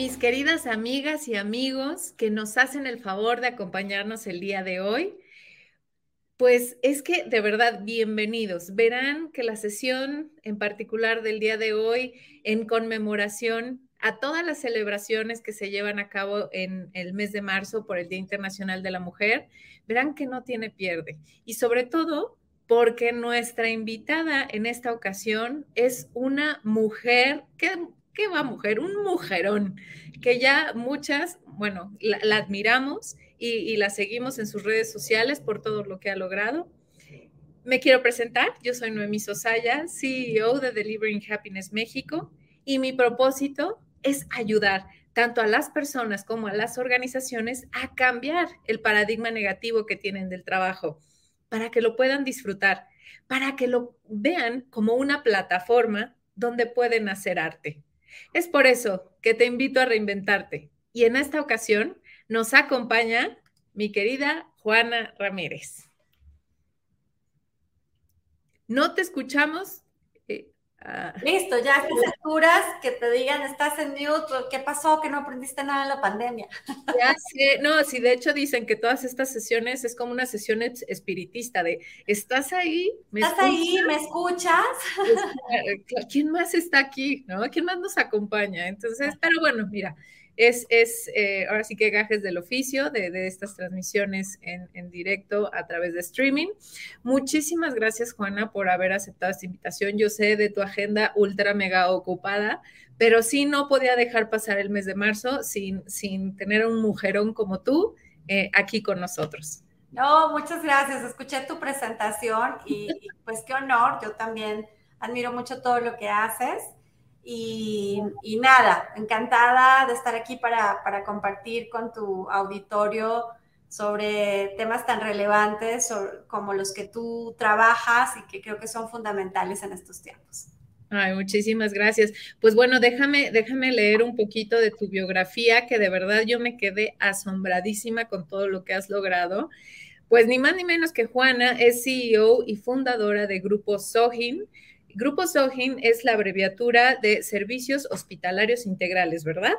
mis queridas amigas y amigos que nos hacen el favor de acompañarnos el día de hoy. Pues es que de verdad, bienvenidos. Verán que la sesión en particular del día de hoy, en conmemoración a todas las celebraciones que se llevan a cabo en el mes de marzo por el Día Internacional de la Mujer, verán que no tiene pierde. Y sobre todo porque nuestra invitada en esta ocasión es una mujer, ¿qué, qué va mujer? Un mujerón, que ya muchas, bueno, la, admiramos y, la seguimos en sus redes sociales por todo lo que ha logrado. Me quiero presentar, yo soy Noemí Sosaya, CEO de Delivering Happiness México, y mi propósito es ayudar tanto a las personas como a las organizaciones a cambiar el paradigma negativo que tienen del trabajo, para que lo puedan disfrutar, para que lo vean como una plataforma donde pueden hacer arte. Es por eso que te invito a reinventarte. Y en esta ocasión nos acompaña mi querida Juana Ramírez. No te escuchamos. Eh, ah. Listo, ya a alturas que te digan estás en mute, ¿qué pasó? Que no aprendiste nada en la pandemia. Ya sé, no, sí, de hecho dicen que todas estas sesiones es como una sesión espiritista de ¿estás ahí? ¿Estás ahí? ¿Me escuchas? ¿Quién más está aquí? ¿No? ¿Quién más nos acompaña? Entonces, pero bueno, mira, es, es eh, ahora sí que gajes del oficio de, estas transmisiones en, directo a través de streaming. Muchísimas gracias, Juana, por haber aceptado esta invitación. Yo sé de tu agenda ultra mega ocupada, pero sí no podía dejar pasar el mes de marzo sin, sin tener un mujerón como tú eh, aquí con nosotros. No, muchas gracias. Escuché tu presentación y pues qué honor. Yo también admiro mucho todo lo que haces. Y, nada, encantada de estar aquí para, compartir con tu auditorio sobre temas tan relevantes como los que tú trabajas y que creo que son fundamentales en estos tiempos. Ay, muchísimas gracias. Pues bueno, déjame, déjame leer un poquito de tu biografía, que de verdad yo me quedé asombradísima con todo lo que has logrado. Pues ni más ni menos que Juana es CEO y fundadora de Grupo Sohin, Grupo SOGIN es la abreviatura de Servicios Hospitalarios Integrales, ¿verdad?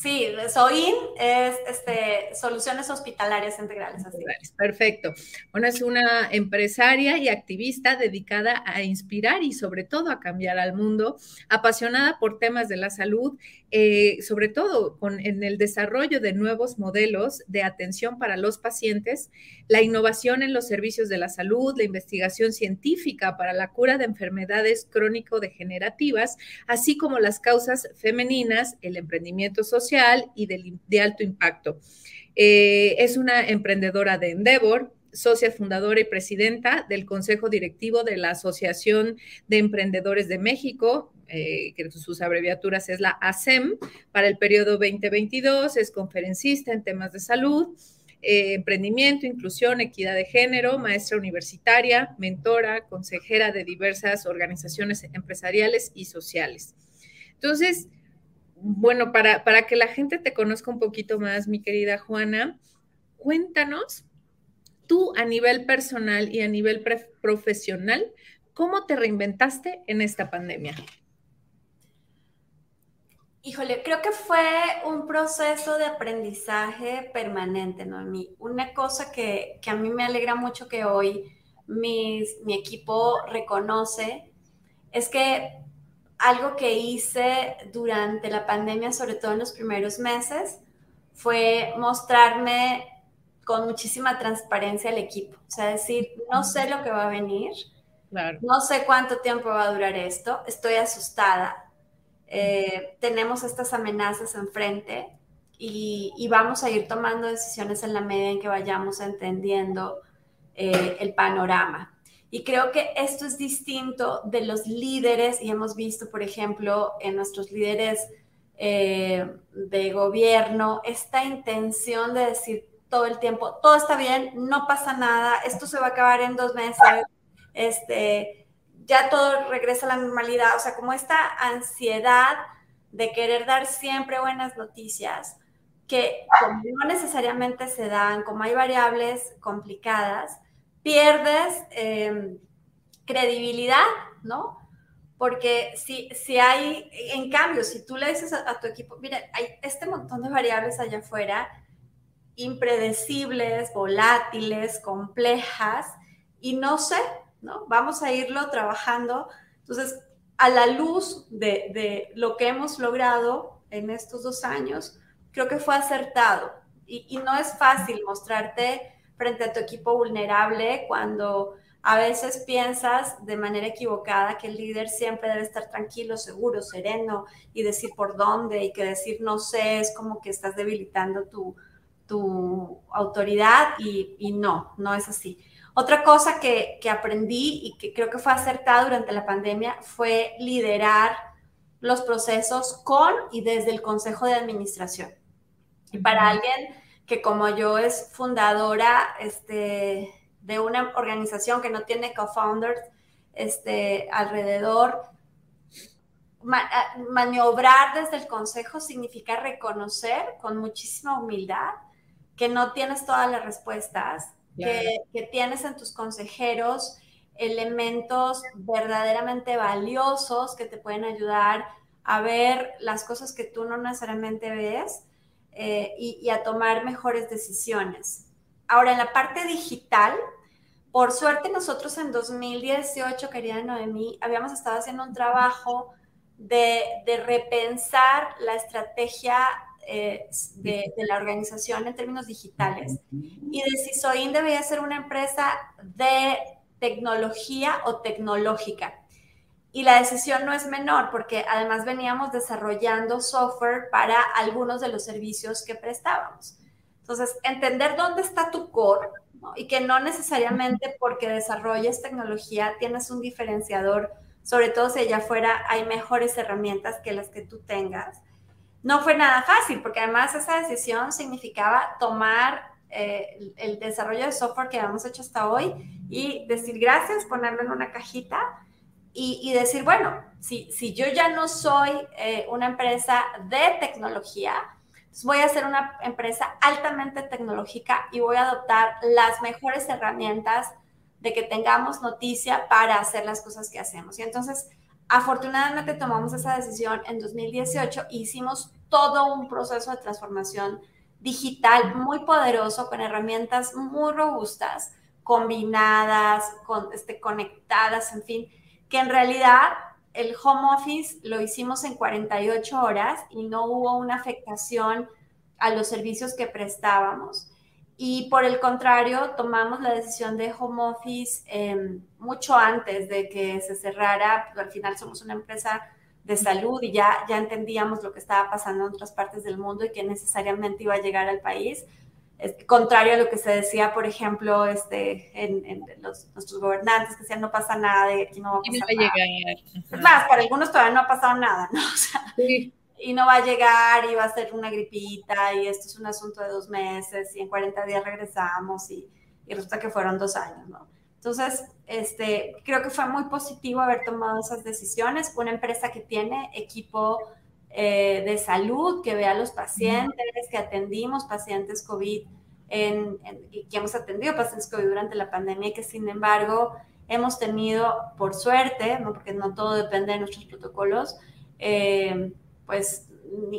Sí, SOIN es este, Soluciones Hospitalarias Integrales. Así. Perfecto. Bueno, es una empresaria y activista dedicada a inspirar y sobre todo a cambiar al mundo, apasionada por temas de la salud eh, sobre todo con, en el desarrollo de nuevos modelos de atención para los pacientes, la innovación en los servicios de la salud, la investigación científica para la cura de enfermedades crónico-degenerativas, así como las causas femeninas, el emprendimiento social y de, alto impacto. Eh, es una emprendedora de Endeavor, socia fundadora y presidenta del Consejo Directivo de la Asociación de Emprendedores de México, eh, que sus abreviaturas es la ASEM, para el periodo 2022, es conferencista en temas de salud, eh, emprendimiento, inclusión, equidad de género, maestra universitaria, mentora, consejera de diversas organizaciones empresariales y sociales. Entonces, bueno, para, para que la gente te conozca un poquito más, mi querida Juana, cuéntanos tú a nivel personal y a nivel profesional, ¿cómo te reinventaste en esta pandemia? Híjole, creo que fue un proceso de aprendizaje permanente, ¿no? Una cosa que, a mí me alegra mucho que hoy mi equipo reconoce es que algo que hice durante la pandemia, sobre todo en los primeros meses, fue mostrarme con muchísima transparencia al equipo. O sea, decir, no sé lo que va a venir, no sé cuánto tiempo va a durar esto, estoy asustada, eh, tenemos estas amenazas enfrente y, y, vamos a ir tomando decisiones en la medida en que vayamos entendiendo eh, el panorama. Y creo que esto es distinto de los líderes, y hemos visto, por ejemplo, en nuestros líderes eh, de gobierno, esta intención de decir, todo el tiempo, todo está bien, no pasa nada, esto se va a acabar en dos meses, este, ya todo regresa a la normalidad, o sea, como esta ansiedad de querer dar siempre buenas noticias, que no necesariamente se dan, como hay variables complicadas, pierdes em, credibilidad, ¿no? porque si, si hay, en cambio, si tú le dices a, tu equipo, mira, hay este montón de variables allá afuera, impredecibles, volátiles, complejas, y no sé, ¿no? Vamos a irlo trabajando. Entonces, a la luz de, lo que hemos logrado en estos dos años, creo que fue acertado. Y, y no es fácil mostrarte frente a tu equipo vulnerable cuando a veces piensas de manera equivocada que el líder siempre debe estar tranquilo, seguro, sereno y decir por dónde y que decir no sé es como que estás debilitando tu, tu autoridad y, y, no, no es así. Otra cosa que, que aprendí y que creo que fue acertada durante la pandemia fue liderar los procesos con y desde el Consejo de Administración. Y para alguien que como yo es fundadora, este, de una organización que no tiene co-founders este, alrededor, maniobrar desde el consejo significa reconocer con muchísima humildad que no tienes todas las respuestas, que, que, tienes en tus consejeros elementos verdaderamente valiosos que te pueden ayudar a ver las cosas que tú no necesariamente ves eh, y, y a tomar mejores decisiones. Ahora, en la parte digital, por suerte nosotros en 2018, querida Noemí, habíamos estado haciendo un trabajo de, repensar la estrategia eh, de, la organización en términos digitales y de si Soin debería ser una empresa de tecnología o tecnológica. Y la decisión no es menor porque además veníamos desarrollando software para algunos de los servicios que prestábamos. Entonces, entender dónde está tu core y que no necesariamente porque desarrolles tecnología tienes un diferenciador, sobre todo si allá afuera hay mejores herramientas que las que tú tengas. No fue nada fácil, porque además esa decisión significaba tomar eh, el, desarrollo de software que habíamos hecho hasta hoy y decir gracias, ponerlo en una cajita y, decir, bueno, si, si yo ya no soy eh, una empresa de tecnología, voy a ser una empresa altamente tecnológica y voy a adoptar las mejores herramientas de que tengamos noticia para hacer las cosas que hacemos. Y entonces, afortunadamente tomamos esa decisión en 2018 e hicimos todo un proceso de transformación digital muy poderoso con herramientas muy robustas, combinadas, con, este, conectadas, en fin, que en realidad el home office lo hicimos en 48 horas y no hubo una afectación a los servicios que prestábamos. Y por el contrario, tomamos la decisión de home office em, mucho antes de que se cerrara. Al final somos una empresa de salud y ya, ya entendíamos lo que estaba pasando en otras partes del mundo y que necesariamente iba a llegar al país contrario a lo que se decía, por ejemplo, este, en, los, nuestros gobernantes, que decían no pasa nada, de aquí no va a pasar nada. Es más, para algunos todavía no ha pasado nada, ¿no? O sea, Y no va a llegar y va a ser una gripita y esto es un asunto de dos meses y en 40 días regresamos y, y resulta que fueron dos años, ¿no? Entonces, este, creo que fue muy positivo haber tomado esas decisiones. Una empresa que tiene equipo eh, de salud, que vea a los pacientes, que atendimos pacientes COVID, en, que hemos atendido pacientes COVID durante la pandemia que sin embargo hemos tenido, por suerte, ¿no? porque no todo depende de nuestros protocolos, eh, pues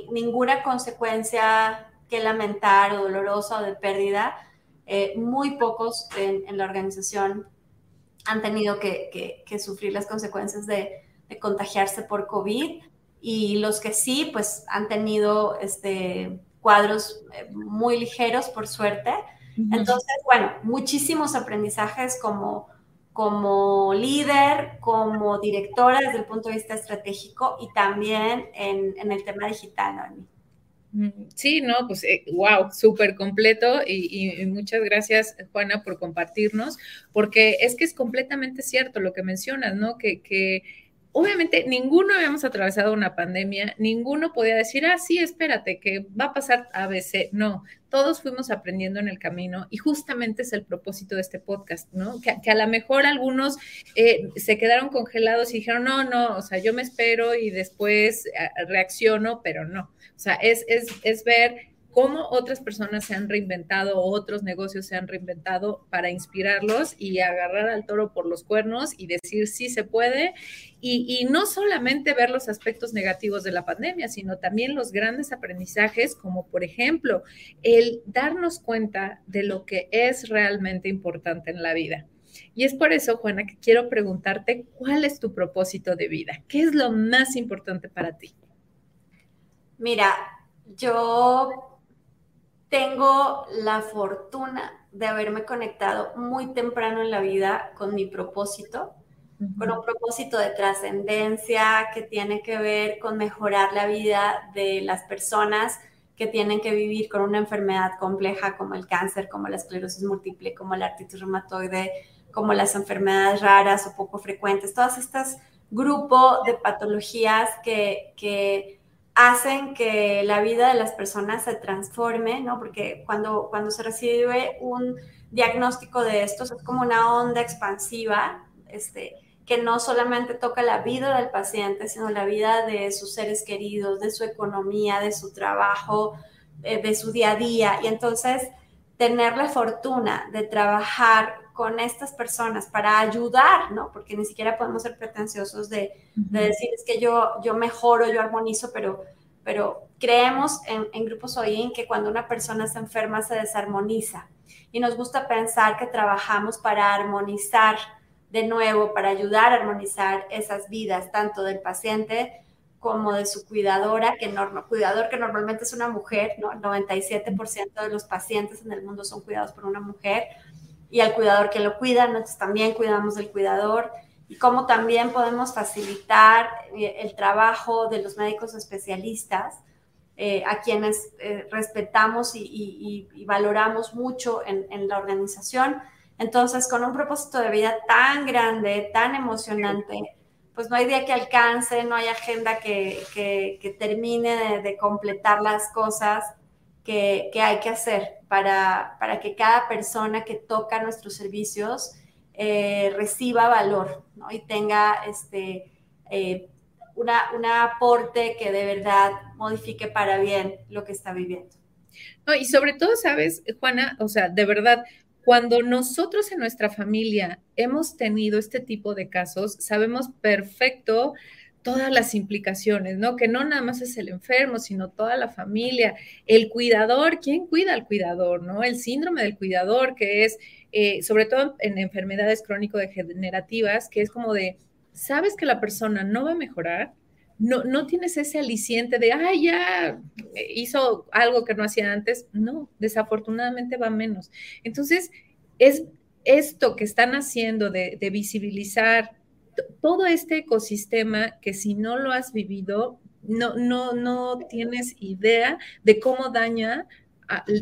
ninguna consecuencia que lamentar o dolorosa o de pérdida. Eh, muy pocos en, la organización han tenido que, sufrir las consecuencias de, de, contagiarse por COVID y los que sí, pues han tenido este, cuadros eh, muy ligeros, por suerte. Entonces, bueno, muchísimos aprendizajes como, como líder, como directora desde el punto de vista estratégico y también en, el tema digital, ¿no? Sí, no, pues wow, eh, súper completo y, muchas gracias, Juana, por compartirnos, porque es que es completamente cierto lo que mencionas, ¿no? Que obviamente ninguno habíamos atravesado una pandemia, ninguno podía decir, ah, sí, espérate, que va a pasar ABC. No, todos fuimos aprendiendo en el camino y justamente es el propósito de este podcast, ¿no? Que, a lo mejor algunos eh, se quedaron congelados y dijeron, no, no, o sea, yo me espero y después eh, reacciono, pero no. O sea, es, es, es ver cómo otras personas se han reinventado, otros negocios se han reinventado para inspirarlos y agarrar al toro por los cuernos y decir sí se puede. Y, no solamente ver los aspectos negativos de la pandemia, sino también los grandes aprendizajes, como por ejemplo el darnos cuenta de lo que es realmente importante en la vida. Y es por eso, Juana, que quiero preguntarte, ¿cuál es tu propósito de vida? ¿Qué es lo más importante para ti? Mira, yo tengo la fortuna de haberme conectado muy temprano en la vida con mi propósito, con un propósito de trascendencia que tiene que ver con mejorar la vida de las personas que tienen que vivir con una enfermedad compleja como el cáncer, como la esclerosis múltiple, como la artritis reumatoide, como las enfermedades raras o poco frecuentes, todas estas grupos de patologías que, que hacen que la vida de las personas se transforme, ¿no? Porque cuando, cuando se recibe un diagnóstico de estos es como una onda expansiva, este, que no solamente toca la vida del paciente, sino la vida de sus seres queridos, de su economía, de su trabajo, eh, de su día a día. Y entonces, tener la fortuna de trabajar con estas personas para ayudar, ¿no? Porque ni siquiera podemos ser pretenciosos de, decir es que yo, yo mejoro, yo armonizo, pero, pero creemos en, en grupos OIN que cuando una persona se enferma se desarmoniza y nos gusta pensar que trabajamos para armonizar de nuevo, para ayudar a armonizar esas vidas, tanto del paciente como de su cuidadora, que cuidador que normalmente es una mujer, ¿no? El 97% de los pacientes en el mundo son cuidados por una mujer y al cuidador que lo cuida, nosotros también cuidamos del cuidador y cómo también podemos facilitar eh, el trabajo de los médicos especialistas, eh, a quienes eh, respetamos y, valoramos mucho en, la organización. Entonces, con un propósito de vida tan grande, tan emocionante, pues no hay día que alcance, no hay agenda que, termine de, completar las cosas que, hay que hacer para, para, que cada persona que toca nuestros servicios eh, reciba valor y tenga este, eh, una, un aporte que de verdad modifique para bien lo que está viviendo. No, y sobre todo, sabes, Juana, o sea, de verdad, cuando nosotros en nuestra familia hemos tenido este tipo de casos, sabemos perfecto todas las implicaciones, ¿no? Que no nada más es el enfermo, sino toda la familia, el cuidador, ¿quién cuida al cuidador, ¿no? El síndrome del cuidador, que es, eh, sobre todo en enfermedades crónico-degenerativas, que es como de, sabes que la persona no va a mejorar, no, no tienes ese aliciente de, ay, ya hizo algo que no hacía antes. No, desafortunadamente va menos. Entonces, es esto que están haciendo de visibilizar todo este ecosistema que si no lo has vivido, no, no, no tienes idea de cómo daña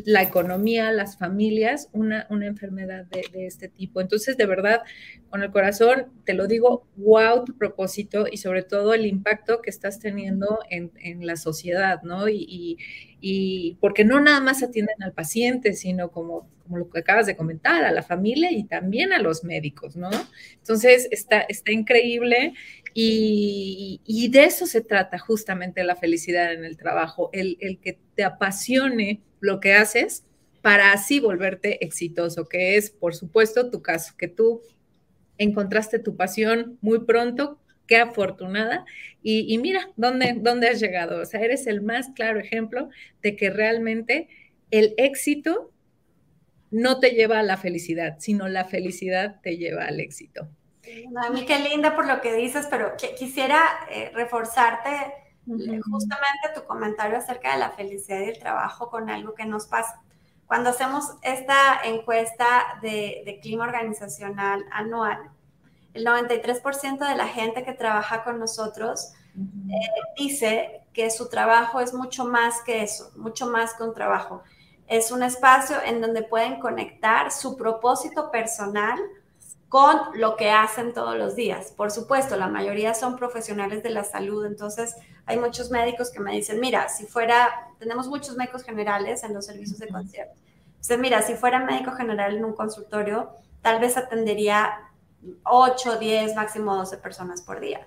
la economía, las familias, una, una enfermedad de, este tipo. Entonces, de verdad, con el corazón, te lo digo, wow tu propósito y sobre todo el impacto que estás teniendo en, la sociedad, ¿no? Y, y, porque no nada más atienden al paciente, sino como, como lo que acabas de comentar, a la familia y también a los médicos, ¿no? Entonces, está, está increíble y, y, de eso se trata justamente la felicidad en el trabajo, el, el que te apasione lo que haces para así volverte exitoso, que es, por supuesto, tu caso, que tú encontraste tu pasión muy pronto, qué afortunada, y, mira dónde, dónde has llegado. O sea, eres el más claro ejemplo de que realmente el éxito no te lleva a la felicidad, sino la felicidad te lleva al éxito. A mí qué linda por lo que dices, pero quisiera eh, reforzarte justamente tu comentario acerca de la felicidad y el trabajo con algo que nos pasa. Cuando hacemos esta encuesta de, clima organizacional anual, el 93% de la gente que trabaja con nosotros eh, dice que su trabajo es mucho más que eso, mucho más que un trabajo. Es un espacio en donde pueden conectar su propósito personal con lo que hacen todos los días. Por supuesto, la mayoría son profesionales de la salud, entonces hay muchos médicos que me dicen, mira, si fuera, tenemos muchos médicos generales en los servicios de concierto. Entonces, mira, si fuera médico general en un consultorio, tal vez atendería 8, 10, máximo 12 personas por día.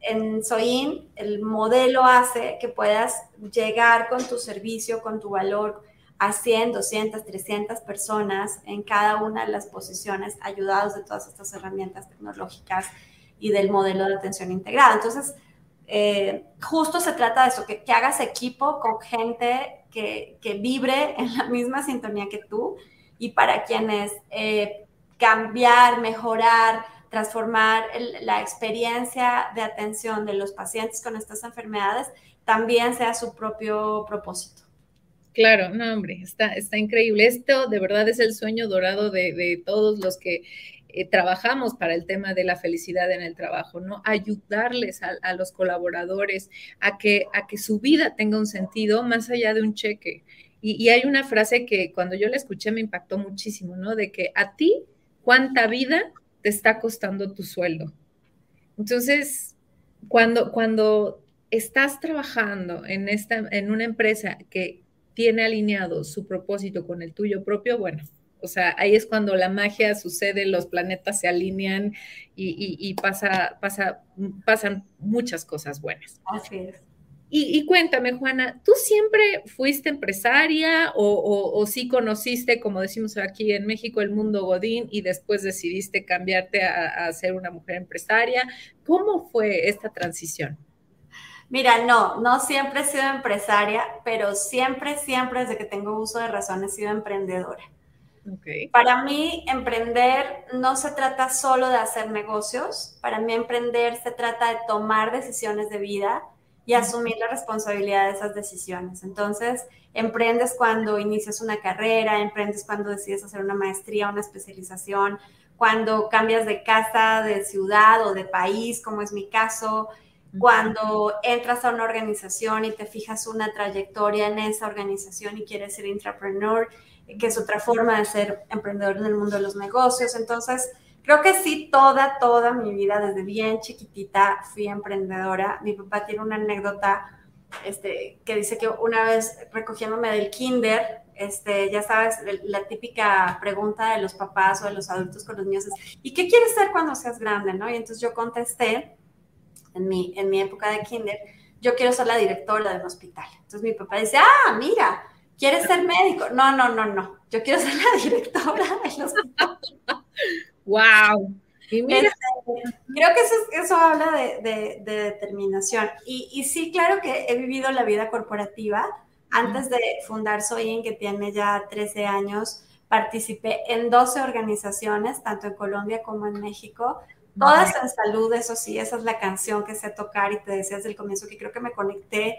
en Soin el modelo hace que puedas llegar con tu servicio, con tu valor a 100, 200, 300 personas en cada una de las posiciones, ayudados de todas estas herramientas tecnológicas y del modelo de atención integrada. Entonces, eh, justo se trata de eso, que, hagas equipo con gente que, vibre en la misma sintonía que tú y para quienes eh, cambiar, mejorar, transformar la experiencia de atención de los pacientes con estas enfermedades también sea su propio propósito. Claro, no, hombre, está, está increíble. Esto de verdad es el sueño dorado de, todos los que eh, trabajamos para el tema de la felicidad en el trabajo, ¿no? Ayudarles a, los colaboradores a que, a que su vida tenga un sentido más allá de un cheque. Y, y, hay una frase que cuando yo la escuché me impactó muchísimo, ¿no? De que a ti, ¿cuánta vida te está costando tu sueldo. Entonces, cuando, cuando estás trabajando en, esta, en una empresa que tiene alineado su propósito con el tuyo propio, bueno, o sea, ahí es cuando la magia sucede, los planetas se alinean y, y pasa, pasa, pasan muchas cosas buenas. Así es. Y, cuéntame, Juana, ¿tú siempre fuiste empresaria o, sí conociste, como decimos aquí en México, el mundo Godín y después decidiste cambiarte a, ser una mujer empresaria? ¿Cómo fue esta transición? Mira, no, no siempre he sido empresaria, pero siempre, siempre desde que tengo uso de razón he sido emprendedora. Okay. Para mí, emprender no se trata solo de hacer negocios, para mí emprender se trata de tomar decisiones de vida y asumir la responsabilidad de esas decisiones. Entonces, emprendes cuando inicias una carrera, emprendes cuando decides hacer una maestría, una especialización, cuando cambias de casa, de ciudad o de país, como es mi caso, cuando entras a una organización y te fijas una trayectoria en esa organización y quieres ser entrepreneur, que es otra forma de ser emprendedor en el mundo de los negocios. Entonces, Creo que sí, toda, toda mi vida, desde bien chiquitita, fui emprendedora. Mi papá tiene una anécdota este, que dice que una vez recogiéndome del kinder, este, ya sabes, la típica pregunta de los papás o de los adultos con los niños es, ¿y qué quieres ser cuando seas grande? ¿no? Y entonces yo contesté, en mi, en mi época de kinder, yo quiero ser la directora de un hospital. Entonces mi papá dice, ah, mira, ¿quieres ser médico? No, no, no, no, yo quiero ser la directora del hospital. ¡Wow! Este, creo que eso, habla de, determinación. Y, sí, claro que he vivido la vida corporativa. Antes de fundar Soyin, que tiene ya 13 años, participé en 12 organizaciones, tanto en Colombia como en México. Todas en salud, eso sí, esa es la canción que sé tocar y te decía desde el comienzo que creo que me conecté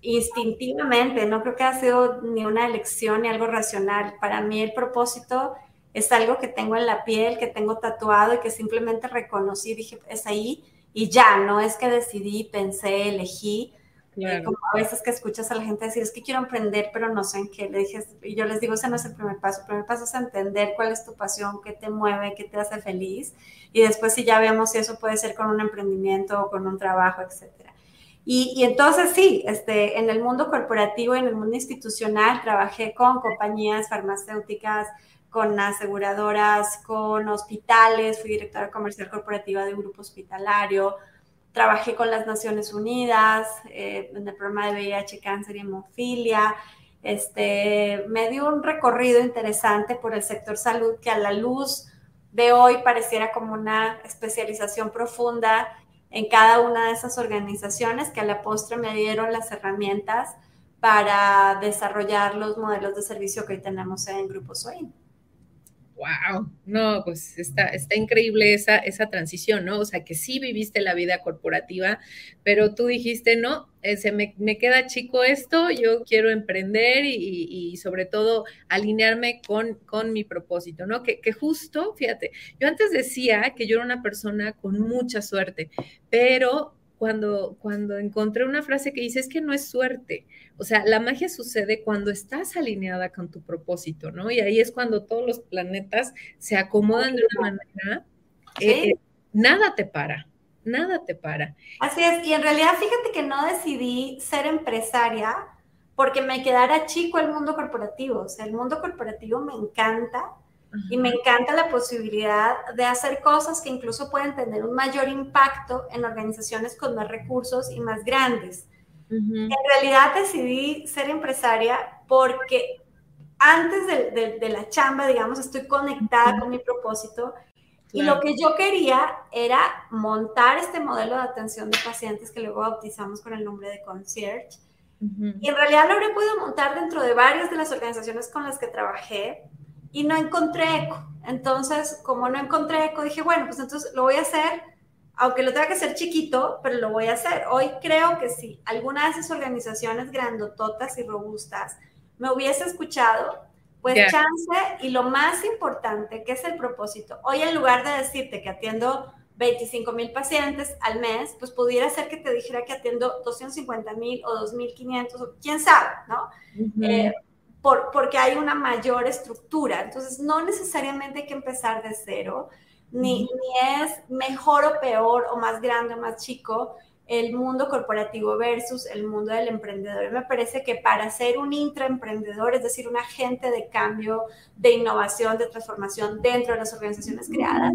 instintivamente, no creo que ha sido ni una elección ni algo racional. Para mí el propósito es algo que tengo en la piel, que tengo tatuado y que simplemente reconocí, dije, es ahí y ya, no es que decidí, pensé, elegí. Como a veces que escuchas a la gente decir, es que quiero emprender, pero no sé en qué. Le dije, y yo les digo, ese no es el primer paso. El primer paso es entender cuál es tu pasión, qué te mueve, qué te hace feliz. Y después si ya vemos si eso puede ser con un emprendimiento o con un trabajo, etcétera. Y, y, entonces sí, este, en el mundo corporativo y en el mundo institucional trabajé con compañías farmacéuticas, con aseguradoras, con hospitales, fui directora comercial corporativa de un grupo hospitalario, trabajé con las Naciones Unidas eh, en el programa de VIH, cáncer y hemofilia. Este, me dio un recorrido interesante por el sector salud que a la luz de hoy pareciera como una especialización profunda en cada una de esas organizaciones que a la postre me dieron las herramientas para desarrollar los modelos de servicio que hoy tenemos en Grupo SOIN wow, no, pues está, está increíble esa, esa transición, ¿no? O sea, que sí viviste la vida corporativa, pero tú dijiste, no, eh, se me, queda chico esto, yo quiero emprender y, sobre todo alinearme con, con mi propósito, ¿no? Que, que, justo, fíjate, yo antes decía que yo era una persona con mucha suerte, pero cuando, cuando encontré una frase que dice es que no es suerte. O sea, la magia sucede cuando estás alineada con tu propósito, ¿no? Y ahí es cuando todos los planetas se acomodan de una manera. Eh, nada te para, nada te para. Así es, y en realidad fíjate que no decidí ser empresaria porque me quedara chico el mundo corporativo. O sea, el mundo corporativo me encanta, y me encanta la posibilidad de hacer cosas que incluso pueden tener un mayor impacto en organizaciones con más recursos y más grandes. En realidad decidí ser empresaria porque antes de, la chamba, digamos, estoy conectada con mi propósito y lo que yo quería era montar este modelo de atención de pacientes que luego bautizamos con el nombre de concierge. Y en realidad lo habré podido montar dentro de varias de las organizaciones con las que trabajé y no encontré eco. Entonces, como no encontré eco, dije, bueno, pues entonces lo voy a hacer, aunque lo tenga que hacer chiquito, pero lo voy a hacer. Hoy creo que si alguna de esas organizaciones grandototas y robustas me hubiese escuchado, pues chance y lo más importante, que es el propósito. Hoy en lugar de decirte que atiendo 25 mil pacientes al mes, pues pudiera ser que te dijera que atiendo 250 mil o 2.500, quién sabe, ¿no? Eh, por, porque hay una mayor estructura. Entonces, no necesariamente hay que empezar de cero, ni, ni es mejor o peor o más grande o más chico el mundo corporativo versus el mundo del emprendedor. Me parece que para ser un intraemprendedor, es decir, un agente de cambio, de innovación, de transformación dentro de las organizaciones creadas,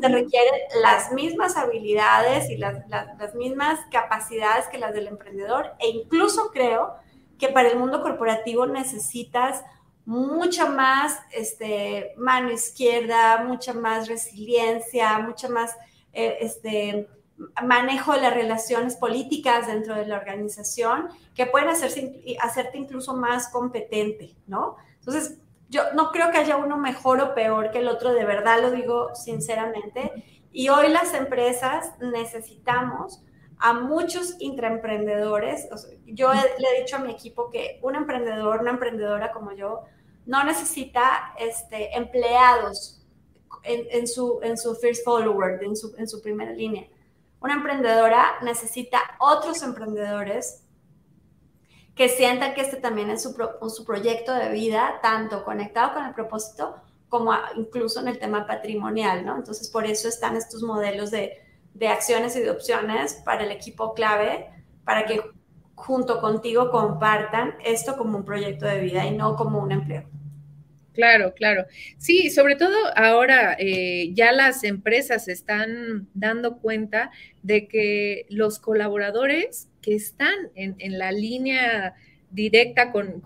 se requieren las mismas habilidades y las, las, mismas capacidades que las del emprendedor e incluso creo que para el mundo corporativo necesitas mucha más este, mano izquierda, mucha más resiliencia, mucha más eh, este, manejo de las relaciones políticas dentro de la organización que pueden hacerse, hacerte incluso más competente, ¿no? Entonces, yo no creo que haya uno mejor o peor que el otro, de verdad lo digo sinceramente. Y hoy las empresas necesitamos a muchos intraemprendedores. yo le he dicho a mi equipo que un emprendedor, una emprendedora como yo, no necesita este, empleados en, su, en su first follower, en su, en su primera línea una emprendedora necesita otros emprendedores que sientan que este también es su, su proyecto de vida, tanto conectado con el propósito como incluso en el tema patrimonial, ¿no? Entonces, por eso están estos modelos de, de acciones y de opciones para el equipo clave, para que junto contigo compartan esto como un proyecto de vida y no como un empleo. Claro, claro. Sí, sobre todo ahora eh, ya las empresas están dando cuenta de que los colaboradores que están en, la línea directa con,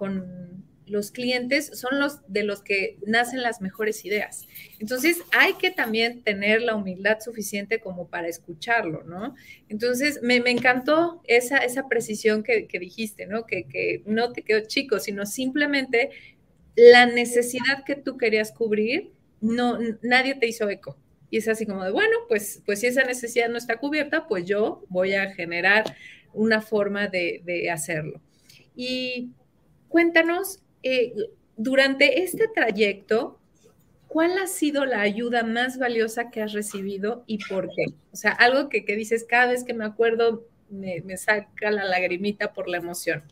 los clientes son los de los que nacen las mejores ideas. Entonces hay que también tener la humildad suficiente como para escucharlo, ¿no? Entonces me, encantó esa, esa precisión que, dijiste, ¿no? Que, que no te quedó chico, sino simplemente la necesidad que tú querías cubrir, no, nadie te hizo eco. Y es así como de, bueno, pues, pues si esa necesidad no está cubierta, pues yo voy a generar una forma de, hacerlo. Y cuéntanos, eh, durante este trayecto, ¿cuál ha sido la ayuda más valiosa que has recibido y por qué? O sea, algo que, dices cada vez que me acuerdo me, me saca la lagrimita por la emoción.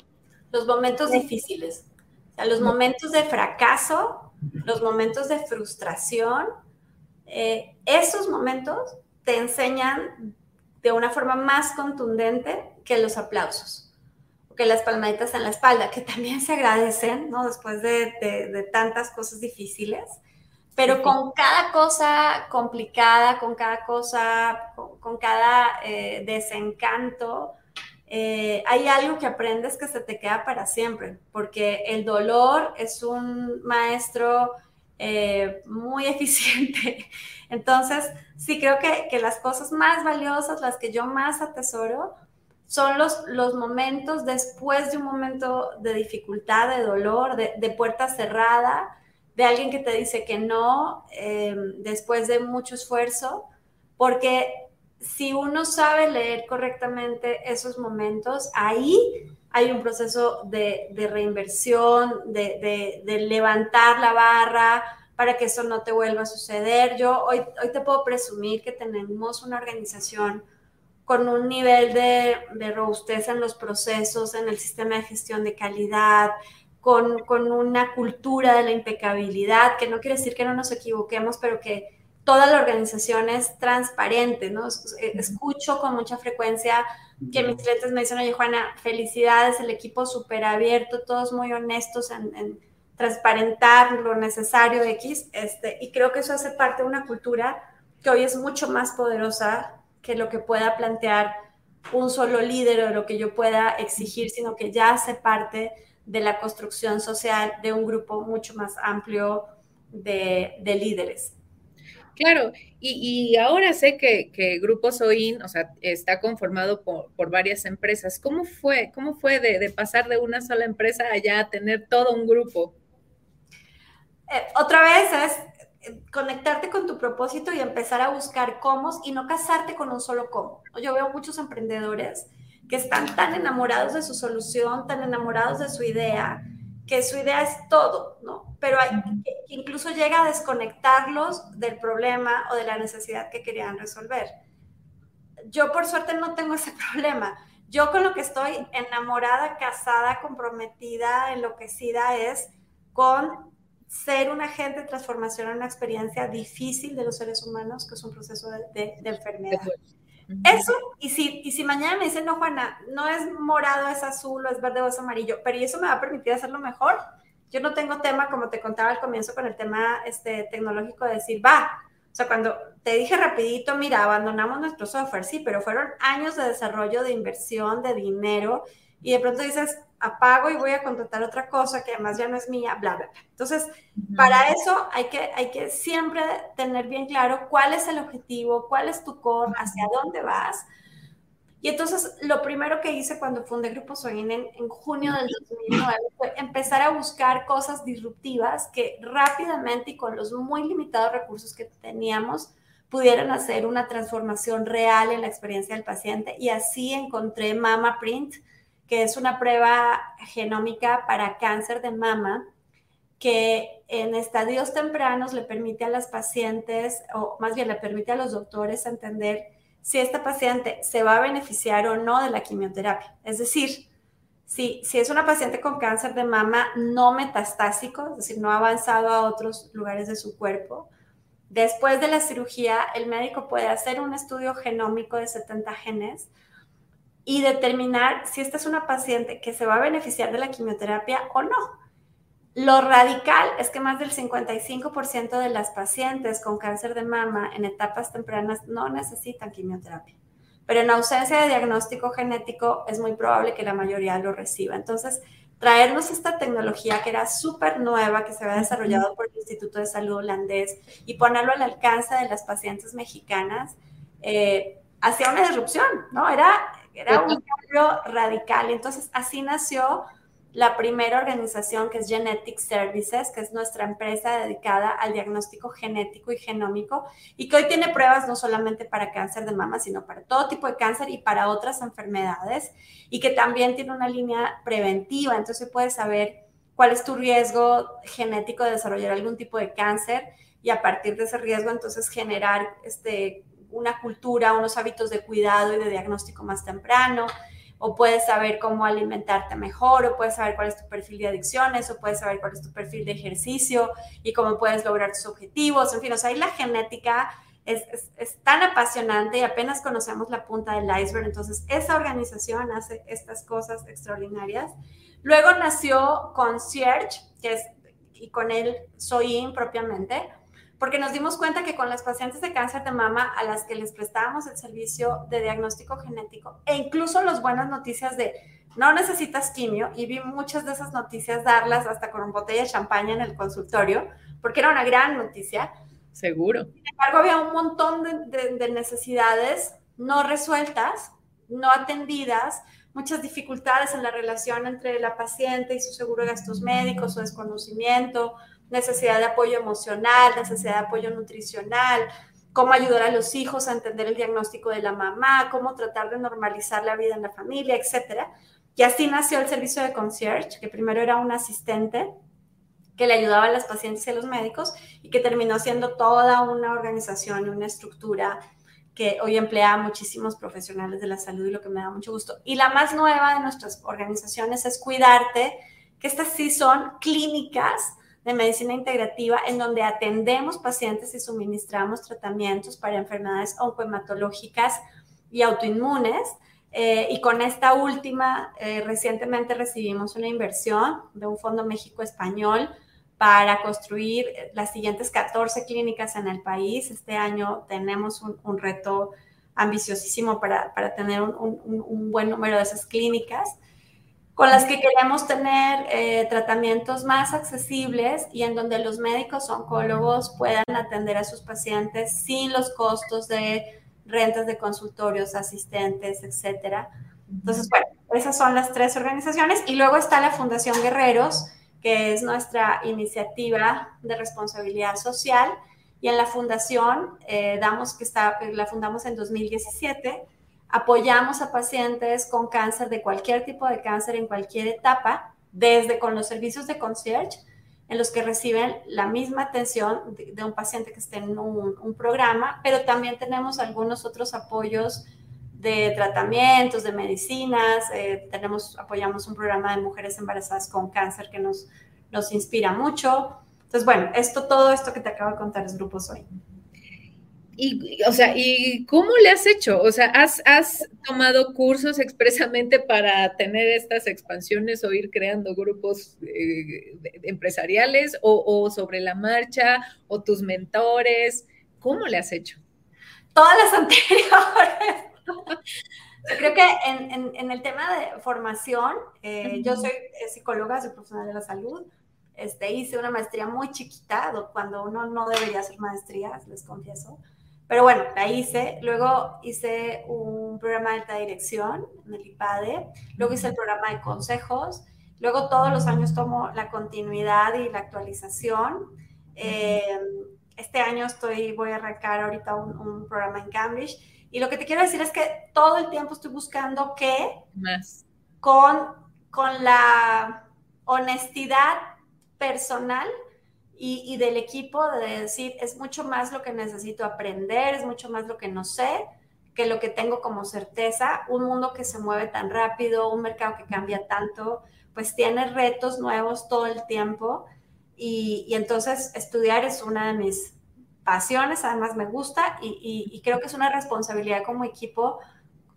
Los momentos difíciles los momentos de fracaso, los momentos de frustración, eh, esos momentos te enseñan de una forma más contundente que los aplausos, que las palmaditas en la espalda, que también se agradecen, ¿no? Después de, tantas cosas difíciles, pero con cada cosa complicada, con cada cosa, con, cada eh, desencanto, eh, hay algo que aprendes que se te queda para siempre, porque el dolor es un maestro eh, muy eficiente. Entonces, sí creo que, las cosas más valiosas, las que yo más atesoro, son los, los momentos después de un momento de dificultad, de dolor, de, puerta cerrada, de alguien que te dice que no, eh, después de mucho esfuerzo, porque si uno sabe leer correctamente esos momentos, ahí hay un proceso de, reinversión, de, levantar la barra para que eso no te vuelva a suceder. Yo hoy, hoy te puedo presumir que tenemos una organización con un nivel de, robustez en los procesos, en el sistema de gestión de calidad, con, con una cultura de la impecabilidad, que no quiere decir que no nos equivoquemos, pero que toda la organización es transparente, ¿no? Escucho con mucha frecuencia que mis clientes me dicen, oye Juana, felicidades, el equipo súper abierto, todos muy honestos en, transparentar lo necesario X, este, y creo que eso hace parte de una cultura que hoy es mucho más poderosa que lo que pueda plantear un solo líder o lo que yo pueda exigir, sino que ya hace parte de la construcción social de un grupo mucho más amplio de, líderes. Claro, y, ahora sé que, que, Grupo Soin, o sea, está conformado por, varias empresas. ¿Cómo fue, cómo fue de, pasar de una sola empresa allá a tener todo un grupo? Eh, otra vez es conectarte con tu propósito y empezar a buscar cómo y no casarte con un solo cómo. Yo veo muchos emprendedores que están tan enamorados de su solución, tan enamorados de su idea, que su idea es todo, ¿no? Pero hay, incluso llega a desconectarlos del problema o de la necesidad que querían resolver. Yo por suerte no tengo ese problema. Yo con lo que estoy enamorada, casada, comprometida, enloquecida es con ser un agente de transformación en una experiencia difícil de los seres humanos, que es un proceso de, de enfermedad. Eso, y si, y si mañana me dicen, no, Juana, no es morado, es azul, o es verde o es amarillo, pero eso me va a permitir hacerlo mejor. Yo no tengo tema, como te contaba al comienzo con el tema este, tecnológico, de decir, va. O sea, cuando te dije rapidito, mira, abandonamos nuestro software, sí, pero fueron años de desarrollo, de inversión, de dinero, y de pronto dices, apago y voy a contratar otra cosa que además ya no es mía, bla, bla, bla. Entonces, para eso hay que, hay que siempre tener bien claro cuál es el objetivo, cuál es tu core, hacia dónde vas. Y entonces, lo primero que hice cuando fundé Grupo Soin en, en junio del 2009 fue empezar a buscar cosas disruptivas que rápidamente y con los muy limitados recursos que teníamos, pudieran hacer una transformación real en la experiencia del paciente. Y así encontré Mama Print, que es una prueba genómica para cáncer de mama que en estadios tempranos le permite a las pacientes, o más bien le permite a los doctores entender si esta paciente se va a beneficiar o no de la quimioterapia. Es decir, si, si es una paciente con cáncer de mama no metastásico, es decir, no ha avanzado a otros lugares de su cuerpo, después de la cirugía el médico puede hacer un estudio genómico de 70 genes y determinar si esta es una paciente que se va a beneficiar de la quimioterapia o no. Lo radical es que más del 55% de las pacientes con cáncer de mama en etapas tempranas no necesitan quimioterapia. Pero en ausencia de diagnóstico genético es muy probable que la mayoría lo reciba. Entonces, traernos esta tecnología que era súper nueva, que se había desarrollado por el Instituto de Salud holandés y ponerlo al alcance de las pacientes mexicanas, eh, hacía una disrupción, ¿no? Era era un cambio radical. Entonces, así nació la primera organización que es Genetic Services, que es nuestra empresa dedicada al diagnóstico genético y genómico y que hoy tiene pruebas no solamente para cáncer de mama, sino para todo tipo de cáncer y para otras enfermedades y que también tiene una línea preventiva. Entonces puedes saber cuál es tu riesgo genético de desarrollar algún tipo de cáncer y a partir de ese riesgo entonces generar este, una cultura, unos hábitos de cuidado y de diagnóstico más temprano, o puedes saber cómo alimentarte mejor, o puedes saber cuál es tu perfil de adicciones, o puedes saber cuál es tu perfil de ejercicio y cómo puedes lograr tus objetivos. En fin, o sea, ahí la genética es, tan apasionante y apenas conocemos la punta del iceberg. Entonces, esa organización hace estas cosas extraordinarias. Luego nació Concierge, que es, y con él soy propiamente, porque nos dimos cuenta que con las pacientes de cáncer de mama a las que les prestábamos el servicio de diagnóstico genético e incluso las buenas noticias de no necesitas quimio, y vi muchas de esas noticias darlas hasta con un botella de champaña en el consultorio, porque era una gran noticia. Seguro. Sin embargo, había un montón de, de necesidades no resueltas, no atendidas, muchas dificultades en la relación entre la paciente y su seguro de gastos médicos, su desconocimiento, necesidad de apoyo emocional, necesidad de apoyo nutricional, cómo ayudar a los hijos a entender el diagnóstico de la mamá, cómo tratar de normalizar la vida en la familia, etc. Y así nació el servicio de concierge, que primero era un asistente que le ayudaba a las pacientes y a los médicos y que terminó siendo toda una organización, una estructura que hoy emplea a muchísimos profesionales de la salud y lo que me da mucho gusto. Y la más nueva de nuestras organizaciones es Cuidarte, que estas sí son clínicas de medicina integrativa en donde atendemos pacientes y suministramos tratamientos para enfermedades oncohematológicas y autoinmunes. Eh, y con esta última, eh, recientemente recibimos una inversión de un Fondo México Español para construir las siguientes 14 clínicas en el país. Este año tenemos un, reto ambiciosísimo para, tener un, buen número de esas clínicas con las que queremos tener eh, tratamientos más accesibles y en donde los médicos oncólogos puedan atender a sus pacientes sin los costos de rentas de consultorios, asistentes, etcétera. Entonces, bueno, esas son las tres organizaciones y luego está la Fundación Guerreros, que es nuestra iniciativa de responsabilidad social y en la fundación eh, damos que está, la fundamos en 2017 Apoyamos a pacientes con cáncer de cualquier tipo de cáncer en cualquier etapa, desde con los servicios de concierge, en los que reciben la misma atención de, un paciente que esté en un, programa, pero también tenemos algunos otros apoyos de tratamientos, de medicinas, eh, tenemos, apoyamos un programa de mujeres embarazadas con cáncer que nos, nos inspira mucho. Entonces, bueno, esto, todo esto que te acabo de contar es Grupos Hoy. Y, o sea, ¿y cómo le has hecho? O sea, ¿has, tomado cursos expresamente para tener estas expansiones o ir creando grupos eh, empresariales o, sobre la marcha o tus mentores? ¿Cómo le has hecho? Todas las anteriores. Creo que en, el tema de formación, eh, yo soy psicóloga, soy profesional de la salud. Este, hice una maestría muy chiquita, cuando uno no debería hacer maestrías, les confieso. Pero bueno, la hice. Luego hice un programa de alta dirección en el IPADE. Luego hice el programa de consejos. Luego todos los años tomo la continuidad y la actualización. Eh, este año estoy, voy a arrancar ahorita un, programa en Cambridge. Y lo que te quiero decir es que todo el tiempo estoy buscando que más con, con la honestidad personal y, del equipo de decir, es mucho más lo que necesito aprender, es mucho más lo que no sé que lo que tengo como certeza. Un mundo que se mueve tan rápido, un mercado que cambia tanto, pues tiene retos nuevos todo el tiempo. Y, entonces estudiar es una de mis pasiones, además me gusta y, creo que es una responsabilidad como equipo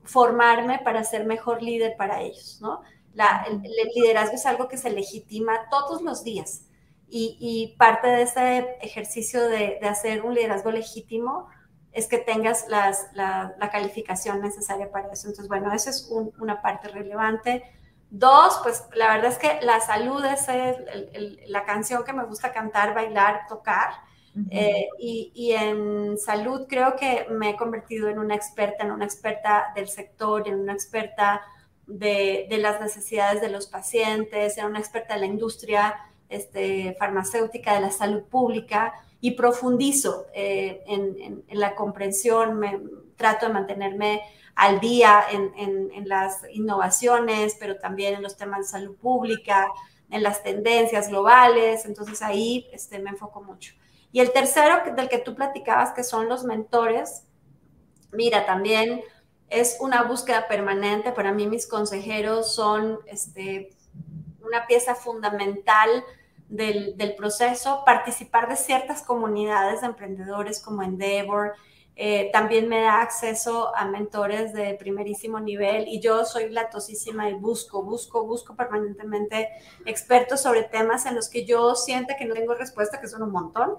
formarme para ser mejor líder para ellos, ¿no? el liderazgo es algo que se legitima todos los días y, parte de ese ejercicio de, hacer un liderazgo legítimo es que tengas la, calificación necesaria para eso. Entonces, bueno, esa es una parte relevante. Dos, pues la verdad es que la salud es la canción que me gusta cantar, bailar, tocar. Eh, y, en salud creo que me he convertido en una experta, en una experta del sector, en una experta de, de las necesidades de los pacientes, en una experta de la industria este, farmacéutica de la salud pública y profundizo eh, en, la comprensión, me, trato de mantenerme al día en, las innovaciones, pero también en los temas de salud pública, en las tendencias globales, entonces ahí este, me enfoco mucho. Y el tercero del que tú platicabas, que son los mentores, mira, también es una búsqueda permanente. Para mí mis consejeros son este, una pieza fundamental del, proceso, participar de ciertas comunidades de emprendedores como Endeavor, eh, también me da acceso a mentores de primerísimo nivel y yo soy latosísima y busco, busco, busco permanentemente expertos sobre temas en los que yo siento que no tengo respuesta, que son un montón.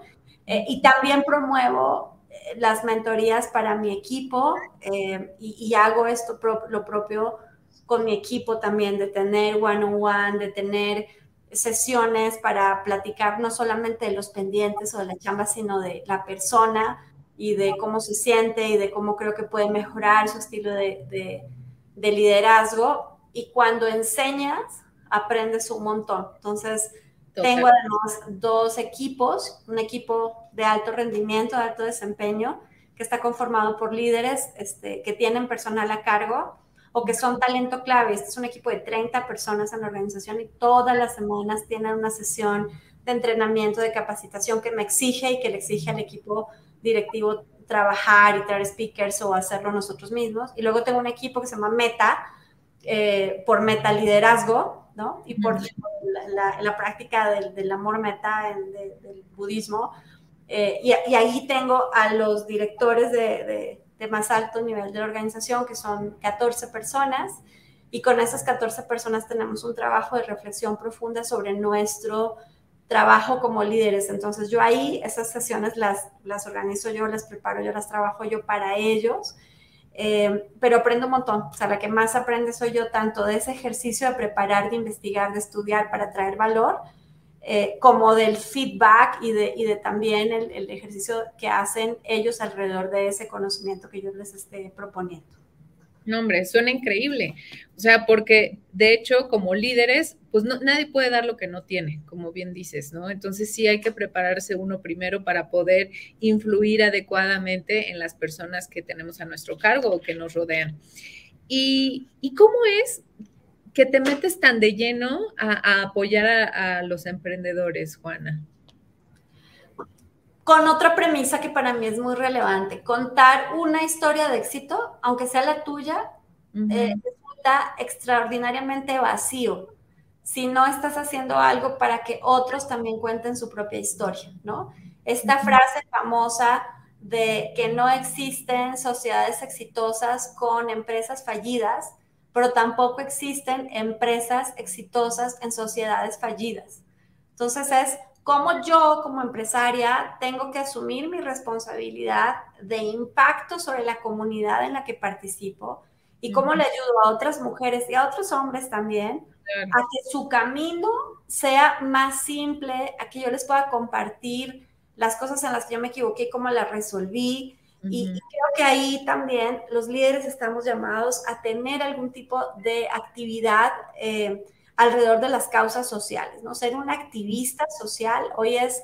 Eh, y también promuevo eh, las mentorías para mi equipo y, y, hago esto lo propio con mi equipo también, de tener one-on-one, -on -one, de tener sesiones para platicar no solamente de los pendientes o de la chamba, sino de la persona y de cómo se siente y de cómo creo que puede mejorar su estilo de, liderazgo. Y cuando enseñas, aprendes un montón. Entonces, tengo además dos equipos, un equipo de alto rendimiento, de alto desempeño, que está conformado por líderes este, que tienen personal a cargo o que son talento clave. Este es un equipo de 30 personas en la organización y todas las semanas tienen una sesión de entrenamiento, de capacitación que me exige y que le exige al equipo directivo trabajar y traer speakers o hacerlo nosotros mismos. Y luego tengo un equipo que se llama Meta, eh, por meta liderazgo, ¿no? Y por la, práctica del, amor meta del budismo. Eh, y, ahí tengo a los directores de de más alto nivel de la organización, que son 14 personas, y con esas 14 personas tenemos un trabajo de reflexión profunda sobre nuestro trabajo como líderes. Entonces yo ahí esas sesiones las, las organizo yo, las preparo yo, las trabajo yo para ellos. Eh, pero aprendo un montón. O sea, la que más aprende soy yo, tanto de ese ejercicio de preparar, de investigar, de estudiar para traer valor, eh, como del feedback y de, y de también el, el, ejercicio que hacen ellos alrededor de ese conocimiento que yo les esté proponiendo. No, hombre, suena increíble. O sea, porque de hecho, como líderes, pues no, nadie puede dar lo que no tiene, como bien dices, ¿no? Entonces sí hay que prepararse uno primero para poder influir adecuadamente en las personas que tenemos a nuestro cargo o que nos rodean. ¿Y, y cómo es que te metes tan de lleno a, a apoyar a, a los emprendedores, Juana? con otra premisa que para mí es muy relevante. Contar una historia de éxito, aunque sea la tuya, uh -huh. eh, resulta extraordinariamente vacío si no estás haciendo algo para que otros también cuenten su propia historia, ¿no? Esta uh -huh. frase famosa de que no existen sociedades exitosas con empresas fallidas, pero tampoco existen empresas exitosas en sociedades fallidas. Entonces es cómo yo como empresaria tengo que asumir mi responsabilidad de impacto sobre la comunidad en la que participo y cómo le ayudo a otras mujeres y a otros hombres también a que su camino sea más simple, a que yo les pueda compartir las cosas en las que yo me equivoqué cómo las resolví. Uh -huh. y, y, creo que ahí también los líderes estamos llamados a tener algún tipo de actividad eh, alrededor de las causas sociales, ¿no? Ser un activista social hoy es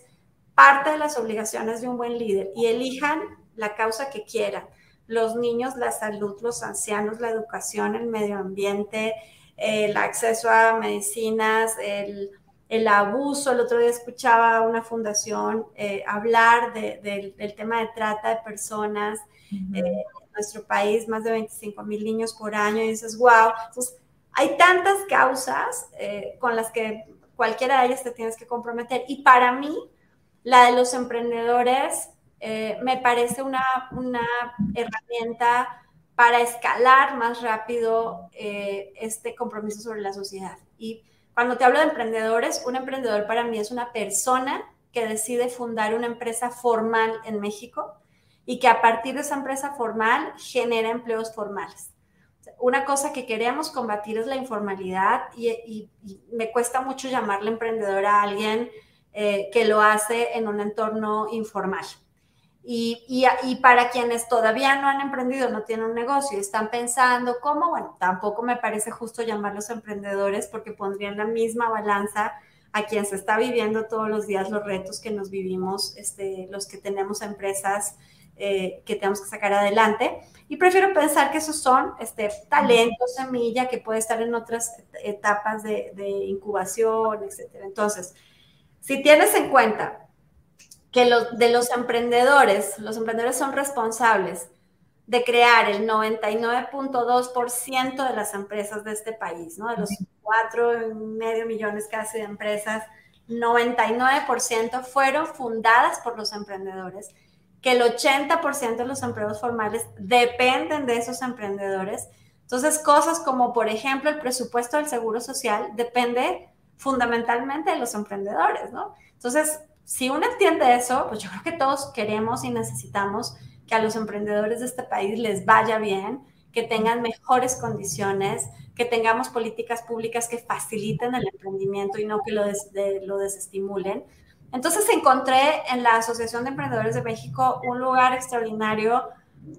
parte de las obligaciones de un buen líder y elijan la causa que quieran. Los niños, la salud, los ancianos, la educación, el medio ambiente, el acceso a medicinas, el, el abuso. El otro día escuchaba una fundación eh, hablar de, de, del tema de trata de personas. Uh -huh. eh, en nuestro país, más de 25 mil niños por año y dices, wow. Entonces, hay tantas causas eh, con las que cualquiera de ellas te tienes que comprometer. Y para mí, la de los emprendedores me parece una, una, herramienta para escalar más rápido este compromiso sobre la sociedad. Y cuando te hablo de emprendedores, un emprendedor para mí es una persona que decide fundar una empresa formal en México y que a partir de esa empresa formal genera empleos formales una cosa que queremos combatir es la informalidad y, me cuesta mucho llamarle emprendedor a alguien eh, que lo hace en un entorno informal. Y, y, para quienes todavía no han emprendido, no tienen un negocio y están pensando cómo, bueno, tampoco me parece justo llamarlos emprendedores porque pondrían la misma balanza a quien se está viviendo todos los días los retos que nos vivimos, este, los que tenemos empresas eh, que tenemos que sacar adelante. Y prefiero pensar que esos son este, talento, semilla, que puede estar en otras etapas de, de incubación, etc. Entonces, si tienes en cuenta que los, de los emprendedores, los emprendedores son responsables de crear el 99.2% de las empresas de este país, ¿no? De los cuatro y medio millones casi de empresas, 99% fueron fundadas por los emprendedores que el 80% de los empleos formales dependen de esos emprendedores. Entonces, cosas como, por ejemplo, el presupuesto del Seguro Social depende fundamentalmente de los emprendedores, ¿no? Entonces, si uno entiende eso, pues yo creo que todos queremos y necesitamos que a los emprendedores de este país les vaya bien, que tengan mejores condiciones, que tengamos políticas públicas que faciliten el emprendimiento y no que lo, des, de, lo desestimulen. Entonces encontré en la Asociación de Emprendedores de México un lugar extraordinario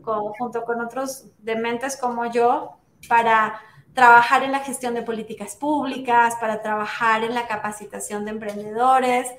junto con otros dementes como yo para trabajar en la gestión de políticas públicas, para trabajar en la capacitación de emprendedores,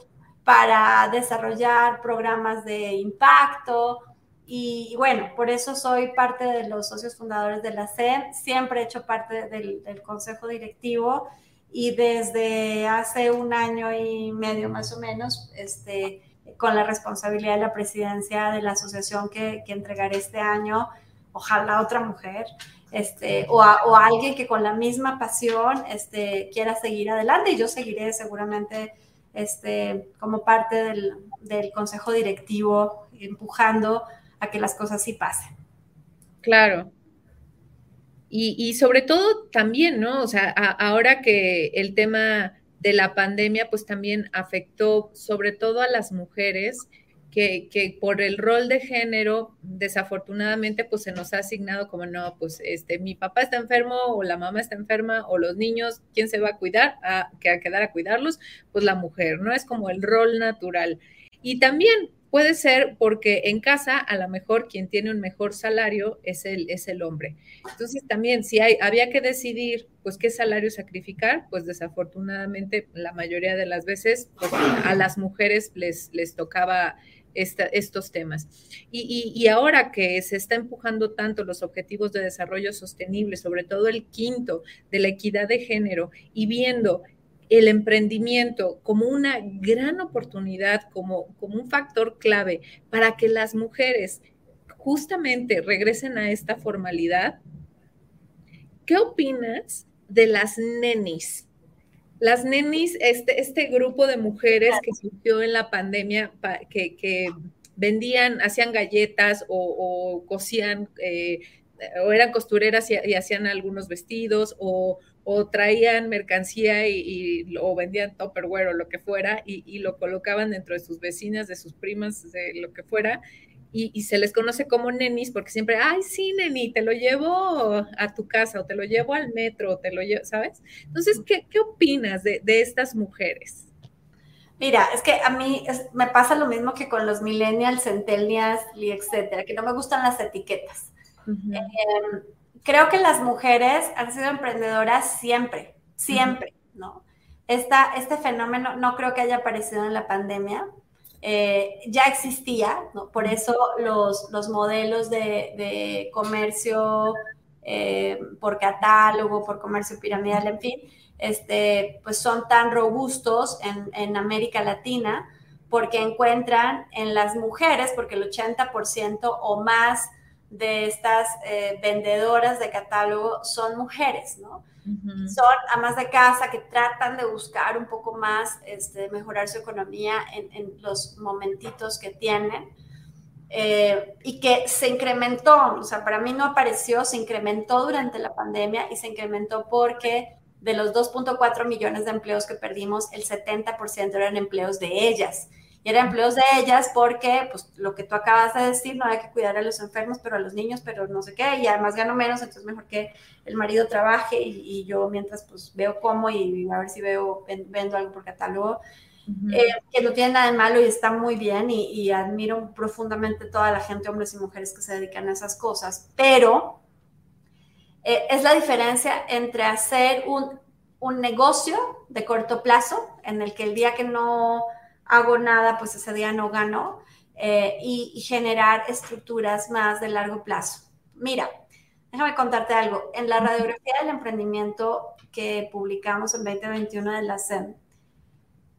para desarrollar programas de impacto. Y, bueno, por eso soy parte de los socios fundadores de la CEN, siempre he hecho parte del, del consejo directivo y desde hace un año y medio más o menos, este, con la responsabilidad de la presidencia de la asociación que, que entregaré este año, ojalá otra mujer, este, o, a, o alguien que con la misma pasión este, quiera seguir adelante y yo seguiré seguramente este, como parte del, del consejo directivo empujando a que las cosas sí pasen. Claro, y, y, sobre todo también, ¿no? O sea, ahora que el tema de la pandemia, pues también afectó sobre todo a las mujeres que, por el rol de género, desafortunadamente, pues se nos ha asignado como, no, pues este, mi papá está enfermo o la mamá está enferma o los niños, ¿quién se va a cuidar? A, que a quedar a cuidarlos, pues la mujer, ¿no? Es como el rol natural. Y también Puede ser porque en casa a lo mejor quien tiene un mejor salario es el, es el hombre. Entonces también si hay, había que decidir pues qué salario sacrificar, pues desafortunadamente la mayoría de las veces pues, a las mujeres les, les tocaba estos temas. Y, y, ahora que se está empujando tanto los objetivos de desarrollo sostenible, sobre todo el quinto de la equidad de género, y viendo el emprendimiento como una gran oportunidad, como, como un factor clave para que las mujeres justamente regresen a esta formalidad, ¿qué opinas de las nenis? Las nenis, este, este grupo de mujeres que surgió en la pandemia, que, vendían, hacían galletas o, cosían, eh, o eran costureras y, y, hacían algunos vestidos, o, o traían mercancía y, lo vendían Tupperware o lo que fuera y, lo colocaban dentro de sus vecinas, de sus primas, de lo que fuera. Y, se les conoce como nenis porque siempre, ay, sí, neni, te lo llevo a tu casa o te lo llevo al metro, o te lo llevo, ¿sabes? Entonces, ¿qué, qué opinas de, de, estas mujeres? Mira, es que a mí me pasa lo mismo que con los millennials, centennials y etcétera, que no me gustan las etiquetas creo que las mujeres han sido emprendedoras siempre, siempre, ¿no? Esta, este fenómeno no creo que haya aparecido en la pandemia, eh, ya existía, ¿no? Por eso los, los modelos de, comercio eh, por catálogo, por comercio piramidal, en fin, este, pues son tan robustos en, en América Latina porque encuentran en las mujeres, porque el 80% o más de estas eh, vendedoras de catálogo son mujeres, ¿no? Son amas de casa que tratan de buscar un poco más, este, mejorar su economía en, los momentitos que tienen. Eh, y que se incrementó, o sea, para mí no apareció, se incrementó durante la pandemia y se incrementó porque de los 2.4 millones de empleos que perdimos, el 70% eran empleos de ellas y eran empleos de ellas porque, pues, lo que tú acabas de decir, no hay que cuidar a los enfermos, pero a los niños, pero no sé qué, y además gano menos, entonces mejor que el marido trabaje y, yo mientras, pues, veo cómo y a ver si veo, vendo algo por catálogo. Eh, que no tiene nada de malo y está muy bien y, admiro profundamente toda la gente, hombres y mujeres que se dedican a esas cosas, pero eh, es la diferencia entre hacer un, un negocio de corto plazo en el que el día que no hago nada, pues ese día no gano, eh, y, generar estructuras más de largo plazo. Mira, déjame contarte algo. En la radiografía del emprendimiento que publicamos en 2021 de la SEM,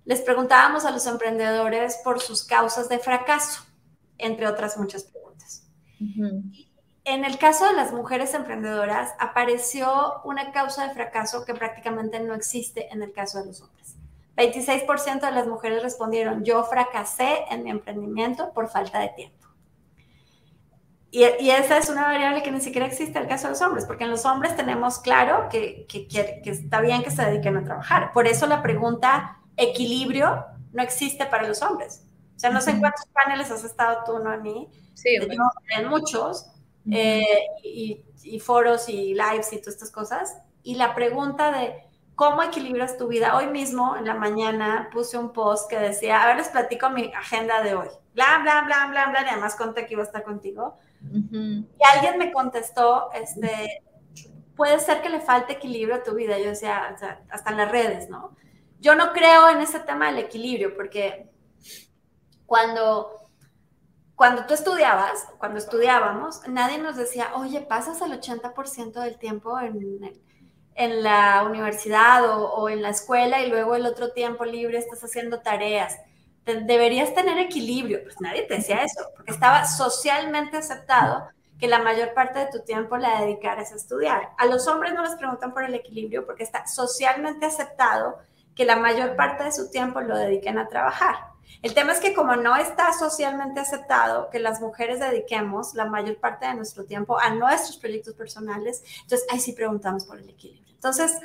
les preguntábamos a los emprendedores por sus causas de fracaso, entre otras muchas preguntas. En el caso de las mujeres emprendedoras, apareció una causa de fracaso que prácticamente no existe en el caso de los hombres. 26% de las mujeres respondieron, yo fracasé en mi emprendimiento por falta de tiempo. Y, esa es una variable que ni siquiera existe en el caso de los hombres, porque en los hombres tenemos claro que, que, está bien que se dediquen a trabajar. Por eso la pregunta equilibrio no existe para los hombres. O sea, no sé en cuántos paneles has estado tú, ¿no? A mí. Sí, en muchos. Eh, y, y foros y lives y todas estas cosas. Y la pregunta de ¿Cómo equilibras tu vida? Hoy mismo, en la mañana, puse un post que decía, a ver, les platico mi agenda de hoy. Bla, bla, bla, bla, bla, y además conté que iba a estar contigo. Y alguien me contestó, este, puede ser que le falte equilibrio a tu vida. Yo decía, hasta en las redes, ¿no? Yo no creo en ese tema del equilibrio, porque cuando cuando tú estudiabas, cuando estudiábamos, nadie nos decía, oye, pasas el 80% del tiempo en, en la universidad o, en la escuela y luego el otro tiempo libre estás haciendo tareas. deberías tener equilibrio. Pues nadie te decía eso, porque estaba socialmente aceptado que la mayor parte de tu tiempo la dedicaras a estudiar. A los hombres no les preguntan por el equilibrio porque está socialmente aceptado que la mayor parte de su tiempo lo dediquen a trabajar. El tema es que como no está socialmente aceptado que las mujeres dediquemos la mayor parte de nuestro tiempo a nuestros proyectos personales, entonces ahí sí preguntamos por el equilibrio. Entonces,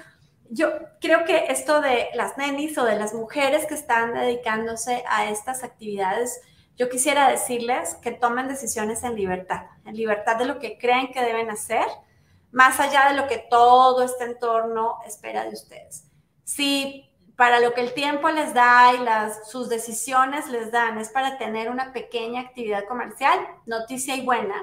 yo creo que esto de las nenis o de las mujeres que están dedicándose a estas actividades, yo quisiera decirles que tomen decisiones en libertad, en libertad de lo que creen que deben hacer, más allá de lo que todo este entorno espera de ustedes. Si para lo que el tiempo les da y las, sus decisiones les dan es para tener una pequeña actividad comercial, noticia y buena,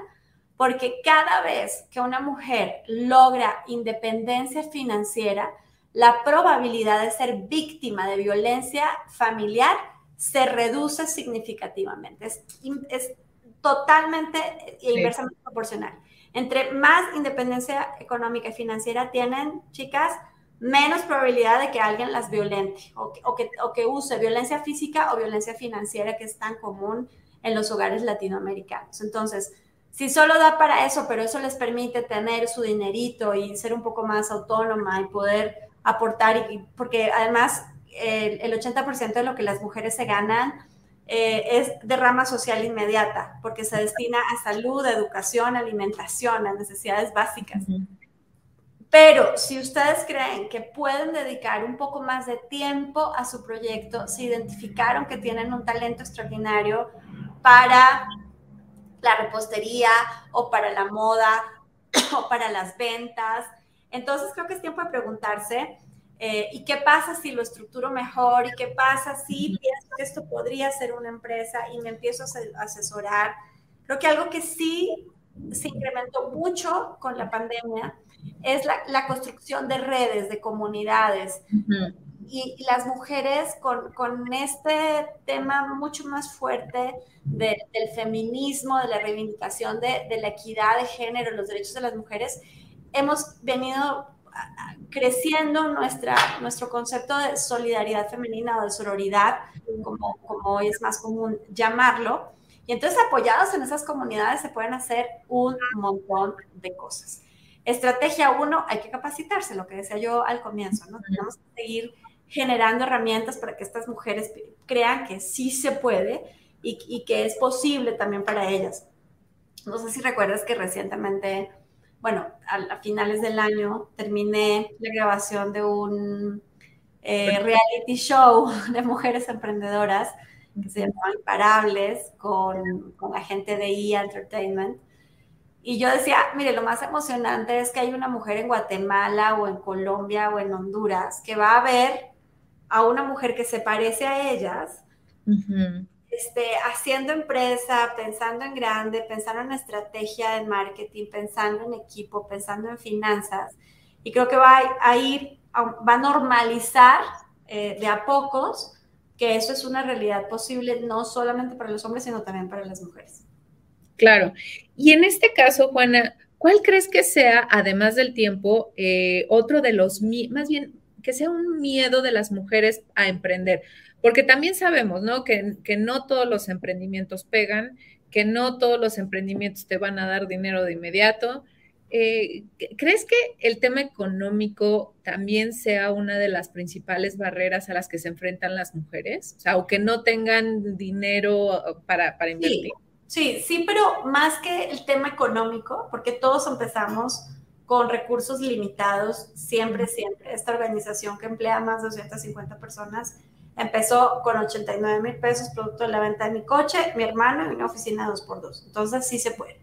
porque cada vez que una mujer logra independencia financiera, la probabilidad de ser víctima de violencia familiar se reduce significativamente. Es, totalmente e inversamente proporcional. Entre más independencia económica y financiera tienen, chicas, menos probabilidad de que alguien las violente o que, o que use violencia física o violencia financiera que es tan común en los hogares latinoamericanos. Entonces, si solo da para eso, pero eso les permite tener su dinerito y ser un poco más autónoma y poder aportar, y, porque además el, 80% de lo que las mujeres se ganan eh, es de rama social inmediata, porque se destina a salud, educación, alimentación, a necesidades básicas. Pero si ustedes creen que pueden dedicar un poco más de tiempo a su proyecto, si identificaron que tienen un talento extraordinario para la repostería o para la moda o para las ventas, entonces creo que es tiempo de preguntarse eh, ¿Y qué pasa si lo estructuro mejor? ¿Y qué pasa si pienso que esto podría ser una empresa y me empiezo a asesorar? Creo que algo que sí se incrementó mucho con la pandemia es la, construcción de redes, de comunidades. Y, las mujeres con, con, este tema mucho más fuerte del feminismo, de la reivindicación de, de la equidad de género, los derechos de las mujeres, hemos venido creciendo nuestra, nuestro concepto de solidaridad femenina o de sororidad, como, como es más común llamarlo. Y entonces apoyados en esas comunidades se pueden hacer un montón de cosas. Estrategia uno, hay que capacitarse, lo que decía yo al comienzo, ¿no? Tenemos que seguir generando herramientas para que estas mujeres crean que sí se puede y, y que es posible también para ellas. No sé si recuerdas que recientemente bueno, a, finales del año terminé la grabación de un eh, reality show de mujeres emprendedoras que se llama Imparables con, con la gente de E! Entertainment. Y yo decía, mire, lo más emocionante es que hay una mujer en Guatemala o en Colombia o en Honduras que va a ver a una mujer que se parece a ellas, este, haciendo empresa, pensando en grande, pensando en estrategia de marketing, pensando en equipo, pensando en finanzas. Y creo que va a ir, va a normalizar eh, de a pocos que eso es una realidad posible no solamente para los hombres, sino también para las mujeres. Claro. Y en este caso, Juana, ¿cuál crees que sea, además del tiempo, eh, otro de los, más bien, que sea un miedo de las mujeres a emprender? Porque también sabemos, ¿no? Que, no todos los emprendimientos pegan, que no todos los emprendimientos te van a dar dinero de inmediato. Eh, ¿Crees que el tema económico también sea una de las principales barreras a las que se enfrentan las mujeres? O sea, o que no tengan dinero para, para invertir. Sí, sí, sí, pero más que el tema económico, porque todos empezamos con recursos limitados, siempre, siempre. Esta organización que emplea más de 250 personas Empezó con 89 mil pesos producto de la venta de mi coche, mi hermano y una oficina 2x2. Entonces sí se puede.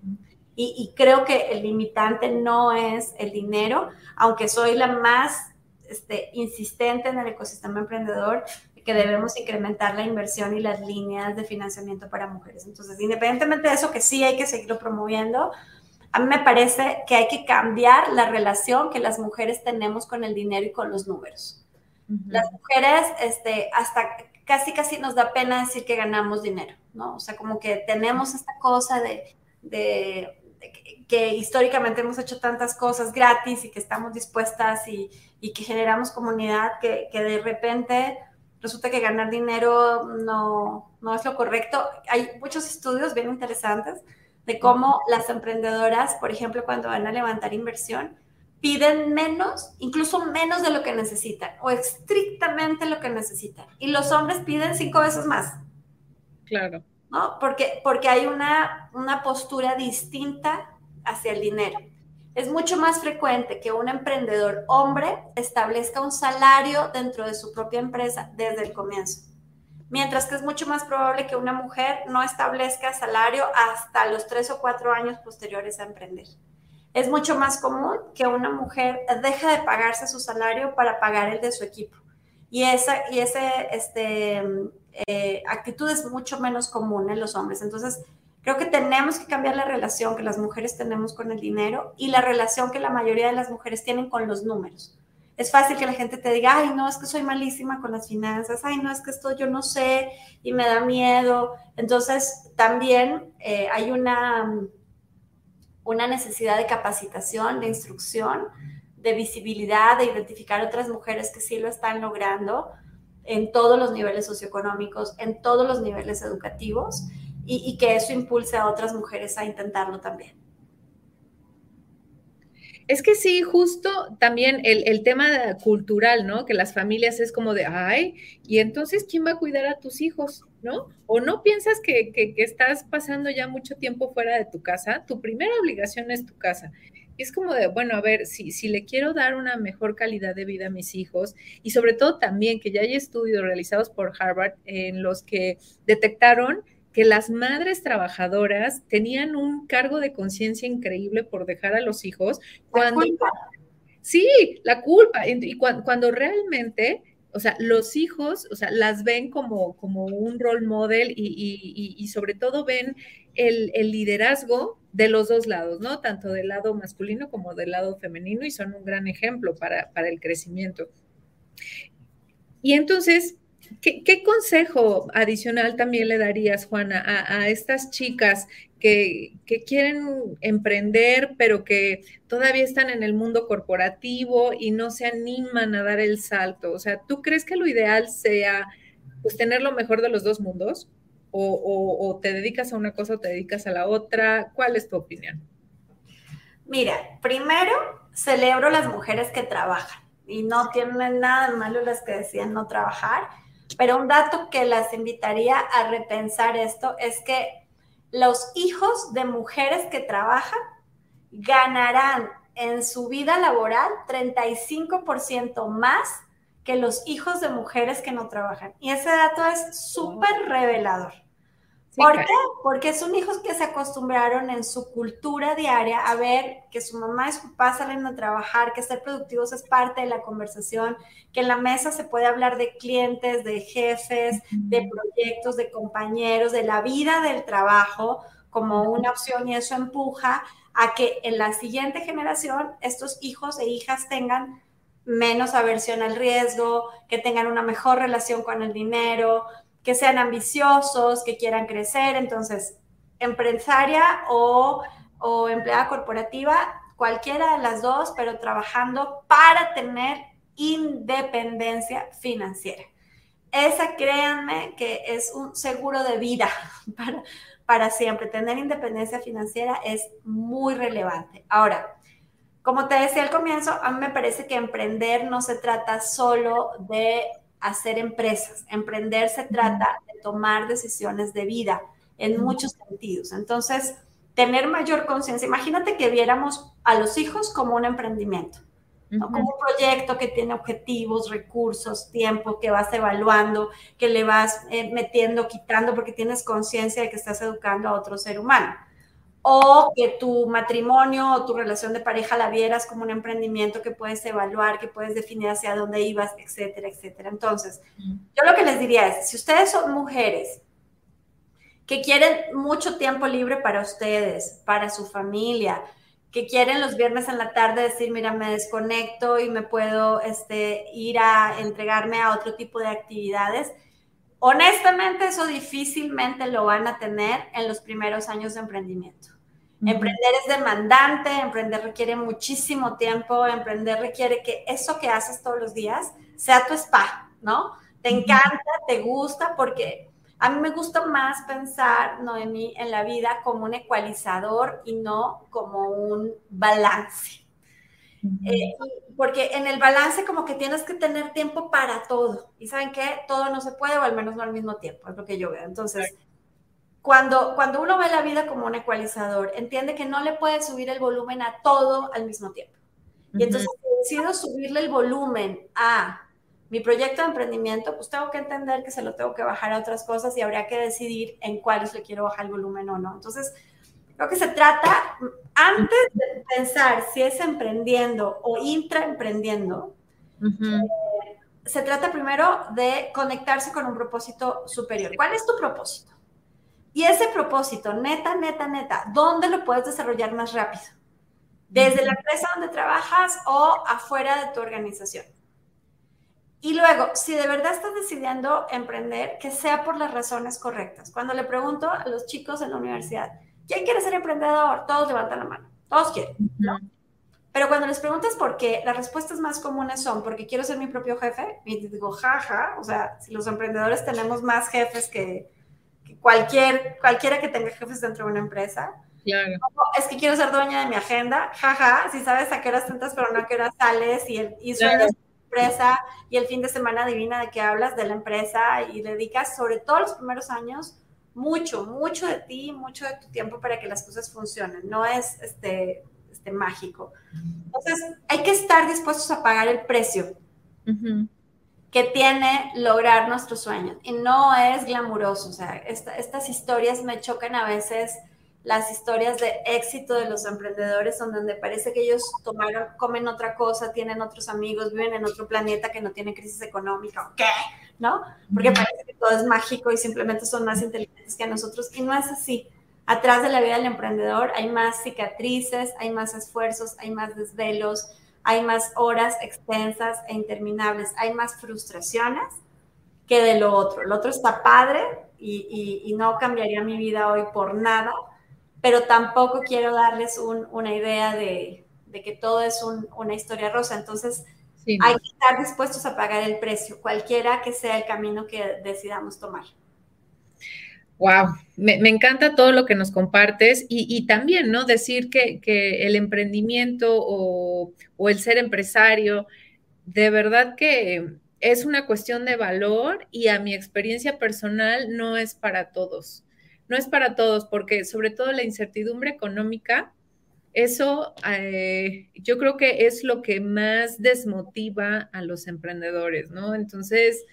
Y, creo que el limitante no es el dinero, aunque soy la más este, insistente en el ecosistema emprendedor, que debemos incrementar la inversión y las líneas de financiamiento para mujeres. Entonces, independientemente de eso, que sí hay que seguirlo promoviendo, a mí me parece que hay que cambiar la relación que las mujeres tenemos con el dinero y con los números. Las mujeres, este, hasta casi casi nos da pena decir que ganamos dinero, ¿no? O sea, como que tenemos esta cosa de, que, históricamente hemos hecho tantas cosas gratis y que estamos dispuestas y, que generamos comunidad, que, de repente resulta que ganar dinero no, no es lo correcto. Hay muchos estudios bien interesantes de cómo las emprendedoras, por ejemplo, cuando van a levantar inversión, piden menos, incluso menos de lo que necesitan o estrictamente lo que necesitan. Y los hombres piden cinco veces más. Claro. ¿No? Porque, porque hay una, una postura distinta hacia el dinero. es mucho más frecuente que un emprendedor hombre establezca un salario dentro de su propia empresa desde el comienzo. Mientras que es mucho más probable que una mujer no establezca salario hasta los tres o cuatro años posteriores a emprender. Es mucho más común que una mujer deje de pagarse su salario para pagar el de su equipo. Y esa y ese, este, eh, actitud es mucho menos común en los hombres. Entonces, Creo que tenemos que cambiar la relación que las mujeres tenemos con el dinero y la relación que la mayoría de las mujeres tienen con los números. Es fácil que la gente te diga, ay, no, es que soy malísima con las finanzas, ay, no, es que esto yo no sé y me da miedo. Entonces, también eh, hay una, una necesidad de capacitación, de instrucción, de visibilidad, de identificar otras mujeres que sí lo están logrando en todos los niveles socioeconómicos, en todos los niveles educativos y, que eso impulse a otras mujeres a intentarlo también. Es que sí, justo también el, tema cultural, ¿no? Que las familias es como de, ay, y entonces, ¿quién va a cuidar a tus hijos? ¿No? O no piensas que, que, estás pasando ya mucho tiempo fuera de tu casa, tu primera obligación es tu casa. Y es como de, bueno, a ver, si, si le quiero dar una mejor calidad de vida a mis hijos, y sobre todo también que ya hay estudios realizados por Harvard en los que detectaron que las madres trabajadoras tenían un cargo de conciencia increíble por dejar a los hijos cuando... Sí, la culpa. Y cuando, realmente o sea, los hijos, o sea, las ven como, como un role model y, sobre todo ven el, liderazgo de los dos lados, ¿no? Tanto del lado masculino como del lado femenino y son un gran ejemplo para, para el crecimiento. Y entonces, ¿Qué, consejo adicional también le darías, Juana, a, estas chicas que, quieren emprender, pero que todavía están en el mundo corporativo y no se animan a dar el salto? O sea, ¿tú crees que lo ideal sea pues tener lo mejor de los dos mundos? o te dedicas a una cosa o te dedicas a la otra? ¿Cuál es tu opinión? Mira, primero celebro las mujeres que trabajan y no tienen nada de malo las que decían no trabajar pero un dato que las invitaría a repensar esto es que los hijos de mujeres que trabajan ganarán en su vida laboral 35% más que los hijos de mujeres que no trabajan. Y ese dato es súper revelador. ¿Por qué? Porque son hijos que se acostumbraron en su cultura diaria a ver que su mamá y su papá salen a trabajar, que ser productivos es parte de la conversación, que en la mesa se puede hablar de clientes, de jefes, de proyectos, de compañeros, de la vida del trabajo como una opción y eso empuja a que en la siguiente generación estos hijos e hijas tengan menos aversión al riesgo, que tengan una mejor relación con el dinero, que sean ambiciosos, que quieran crecer. Entonces, empresaria o, o empleada corporativa, cualquiera de las dos, pero trabajando para tener independencia financiera. Esa, créanme, que es un seguro de vida para, para siempre. Tener independencia financiera es muy relevante. Ahora, como te decía al comienzo, a mí me parece que emprender no se trata solo de hacer empresas. Emprender se trata de tomar decisiones de vida en muchos sentidos. Entonces, tener mayor conciencia. Imagínate que viéramos a los hijos como un emprendimiento, como un proyecto que tiene objetivos, recursos, tiempo, que vas evaluando, que le vas eh, metiendo, quitando, porque tienes conciencia de que estás educando a otro ser humano o que tu matrimonio o tu relación de pareja la vieras como un emprendimiento que puedes evaluar, que puedes definir hacia dónde ibas, etcétera, etcétera. Entonces, yo lo que les diría es, si ustedes son mujeres que quieren mucho tiempo libre para ustedes, para su familia, que quieren los viernes en la tarde decir, mira, me desconecto y me puedo este, ir a entregarme a otro tipo de actividades, Honestamente, eso difícilmente lo van a tener en los primeros años de emprendimiento. Emprender es demandante, emprender requiere muchísimo tiempo, emprender requiere que eso que haces todos los días sea tu spa, ¿no? Te encanta, te gusta, porque a mí me gusta más pensar, Noemí, en la vida como un ecualizador y no como un balance. Eh, porque en el balance como que tienes que tener tiempo para todo. Y saben que todo no se puede, o al menos no al mismo tiempo, es lo que yo veo. Entonces, cuando, cuando uno ve la vida como un ecualizador, entiende que no le puede subir el volumen a todo al mismo tiempo. Y entonces, si decido subirle el volumen a mi proyecto de emprendimiento, pues tengo que entender que se lo tengo que bajar a otras cosas y habría que decidir en cuáles le quiero bajar el volumen o no. Entonces, creo que se trata, antes de pensar si es emprendiendo o intraemprendiendo, eh, se trata primero de conectarse con un propósito superior. ¿Cuál es tu propósito? Y ese propósito, neta, neta, neta, ¿dónde lo puedes desarrollar más rápido? ¿Desde la empresa donde trabajas o afuera de tu organización? Y luego, si de verdad estás decidiendo emprender, que sea por las razones correctas. Cuando le pregunto a los chicos en la universidad, ¿quién quiere ser emprendedor? Todos levantan la mano, todos quieren, Pero cuando les preguntas por qué, las respuestas más comunes son porque quiero ser mi propio jefe. Y te digo, jaja, o sea, si los emprendedores tenemos más jefes que, cualquier, cualquiera que tenga jefes dentro de una empresa. Claro. es que quiero ser dueña de mi agenda, jaja, si sabes a qué horas tantas, pero no a qué horas sales y, el, y sueñas empresa y el fin de semana divina de que hablas de la empresa y dedicas sobre todo los primeros años mucho, mucho de ti, mucho de tu tiempo para que las cosas funcionen. No es este, este mágico. Entonces, hay que estar dispuestos a pagar el precio que tiene lograr nuestros sueños. Y no es glamuroso. O sea, estas historias me chocan a veces las historias de éxito de los emprendedores, donde parece que ellos tomaron, comen otra cosa, tienen otros amigos, viven en otro planeta que no tiene crisis económica, ¿qué? ¿No? Porque parece que todo es mágico y simplemente son más inteligentes que nosotros, y no es así. Atrás de la vida del emprendedor hay más cicatrices, hay más esfuerzos, hay más desvelos, hay más horas extensas e interminables, hay más frustraciones que de lo otro. Lo otro está padre y, y no cambiaría mi vida hoy por nada, pero tampoco quiero darles una idea de, que todo es una historia rosa. Entonces, hay que estar dispuestos a pagar el precio, cualquiera que sea el camino que decidamos tomar. Wow, me, encanta todo lo que nos compartes y, también, ¿no? Decir que, el emprendimiento o, el ser empresario, de verdad que es una cuestión de valor y a mi experiencia personal no es para todos no es para todos, porque sobre todo la incertidumbre económica, eso eh, yo creo que es lo que más desmotiva a los emprendedores, ¿no? Entonces,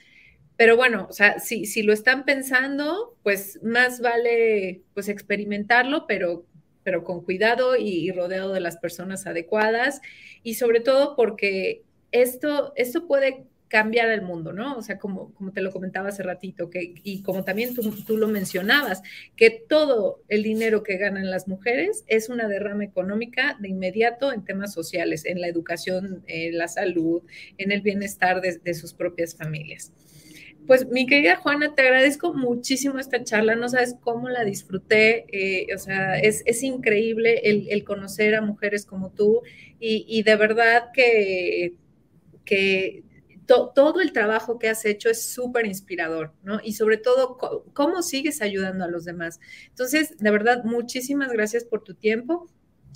pero bueno, o sea, si, si lo están pensando, pues más vale pues experimentarlo, pero, pero con cuidado y, rodeado de las personas adecuadas y sobre todo porque esto, esto puede cambiar el mundo, ¿no? O sea, como, como te lo comentaba hace ratito, que, y como también tú, tú, lo mencionabas, que todo el dinero que ganan las mujeres es una derrama económica de inmediato en temas sociales, en la educación, en la salud, en el bienestar de sus propias familias. Pues mi querida Juana, te agradezco muchísimo esta charla, no sabes cómo la disfruté, eh, o sea, es, es increíble el, el, conocer a mujeres como tú y, y de verdad que, que todo el trabajo que has hecho es súper inspirador, ¿no? Y sobre todo, cómo sigues ayudando a los demás. Entonces, de verdad, muchísimas gracias por tu tiempo.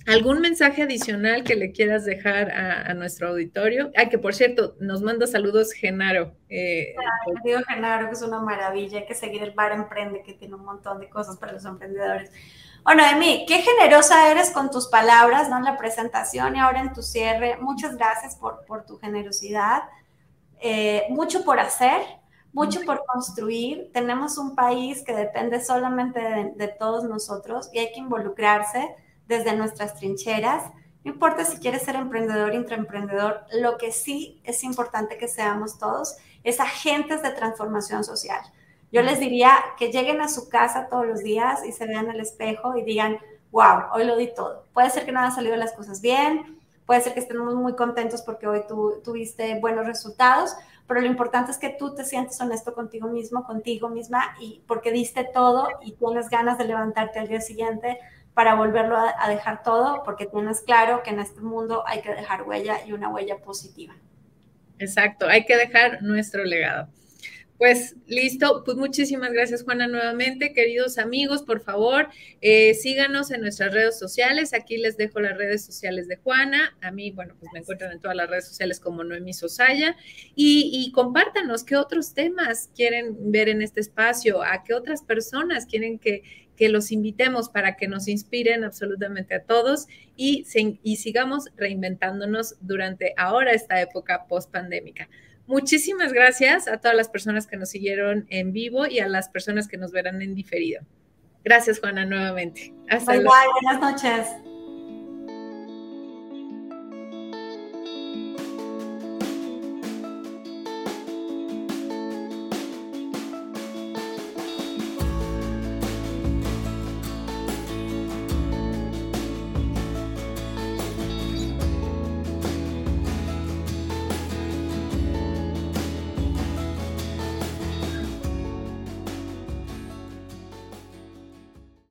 ¿Algún mensaje adicional que le quieras dejar a, nuestro auditorio? Ay, que por cierto, nos manda saludos Genaro. Eh, digo Genaro, que es una maravilla, hay que seguir el Bar Emprende, que tiene un montón de cosas para los emprendedores. Bueno, Emi, qué generosa eres con tus palabras, ¿no? En la presentación y ahora en tu cierre. Muchas gracias por, por tu generosidad. Eh, mucho por hacer, mucho por construir. Tenemos un país que depende solamente de, todos nosotros y hay que involucrarse desde nuestras trincheras. No importa si quieres ser emprendedor, intraemprendedor, lo que sí es importante que seamos todos es agentes de transformación social. Yo les diría que lleguen a su casa todos los días y se vean al espejo y digan, wow, hoy lo di todo. Puede ser que no hayan salido las cosas bien, Puede ser que estemos muy contentos porque hoy tú tuviste buenos resultados, pero lo importante es que tú te sientes honesto contigo mismo, contigo misma, y porque diste todo y tienes ganas de levantarte al día siguiente para volverlo a, dejar todo, porque tienes claro que en este mundo hay que dejar huella y una huella positiva. Exacto, hay que dejar nuestro legado. Pues listo, pues muchísimas gracias Juana nuevamente, queridos amigos, por favor, eh, síganos en nuestras redes sociales, aquí les dejo las redes sociales de Juana, a mí, bueno, pues me encuentran en todas las redes sociales como Noemi Sosaya, y, y compártanos qué otros temas quieren ver en este espacio, a qué otras personas quieren que, que los invitemos para que nos inspiren absolutamente a todos y, y sigamos reinventándonos durante ahora esta época post pandémica. Muchísimas gracias a todas las personas que nos siguieron en vivo y a las personas que nos verán en diferido. Gracias, Juana, nuevamente. Hasta luego. Buenas noches.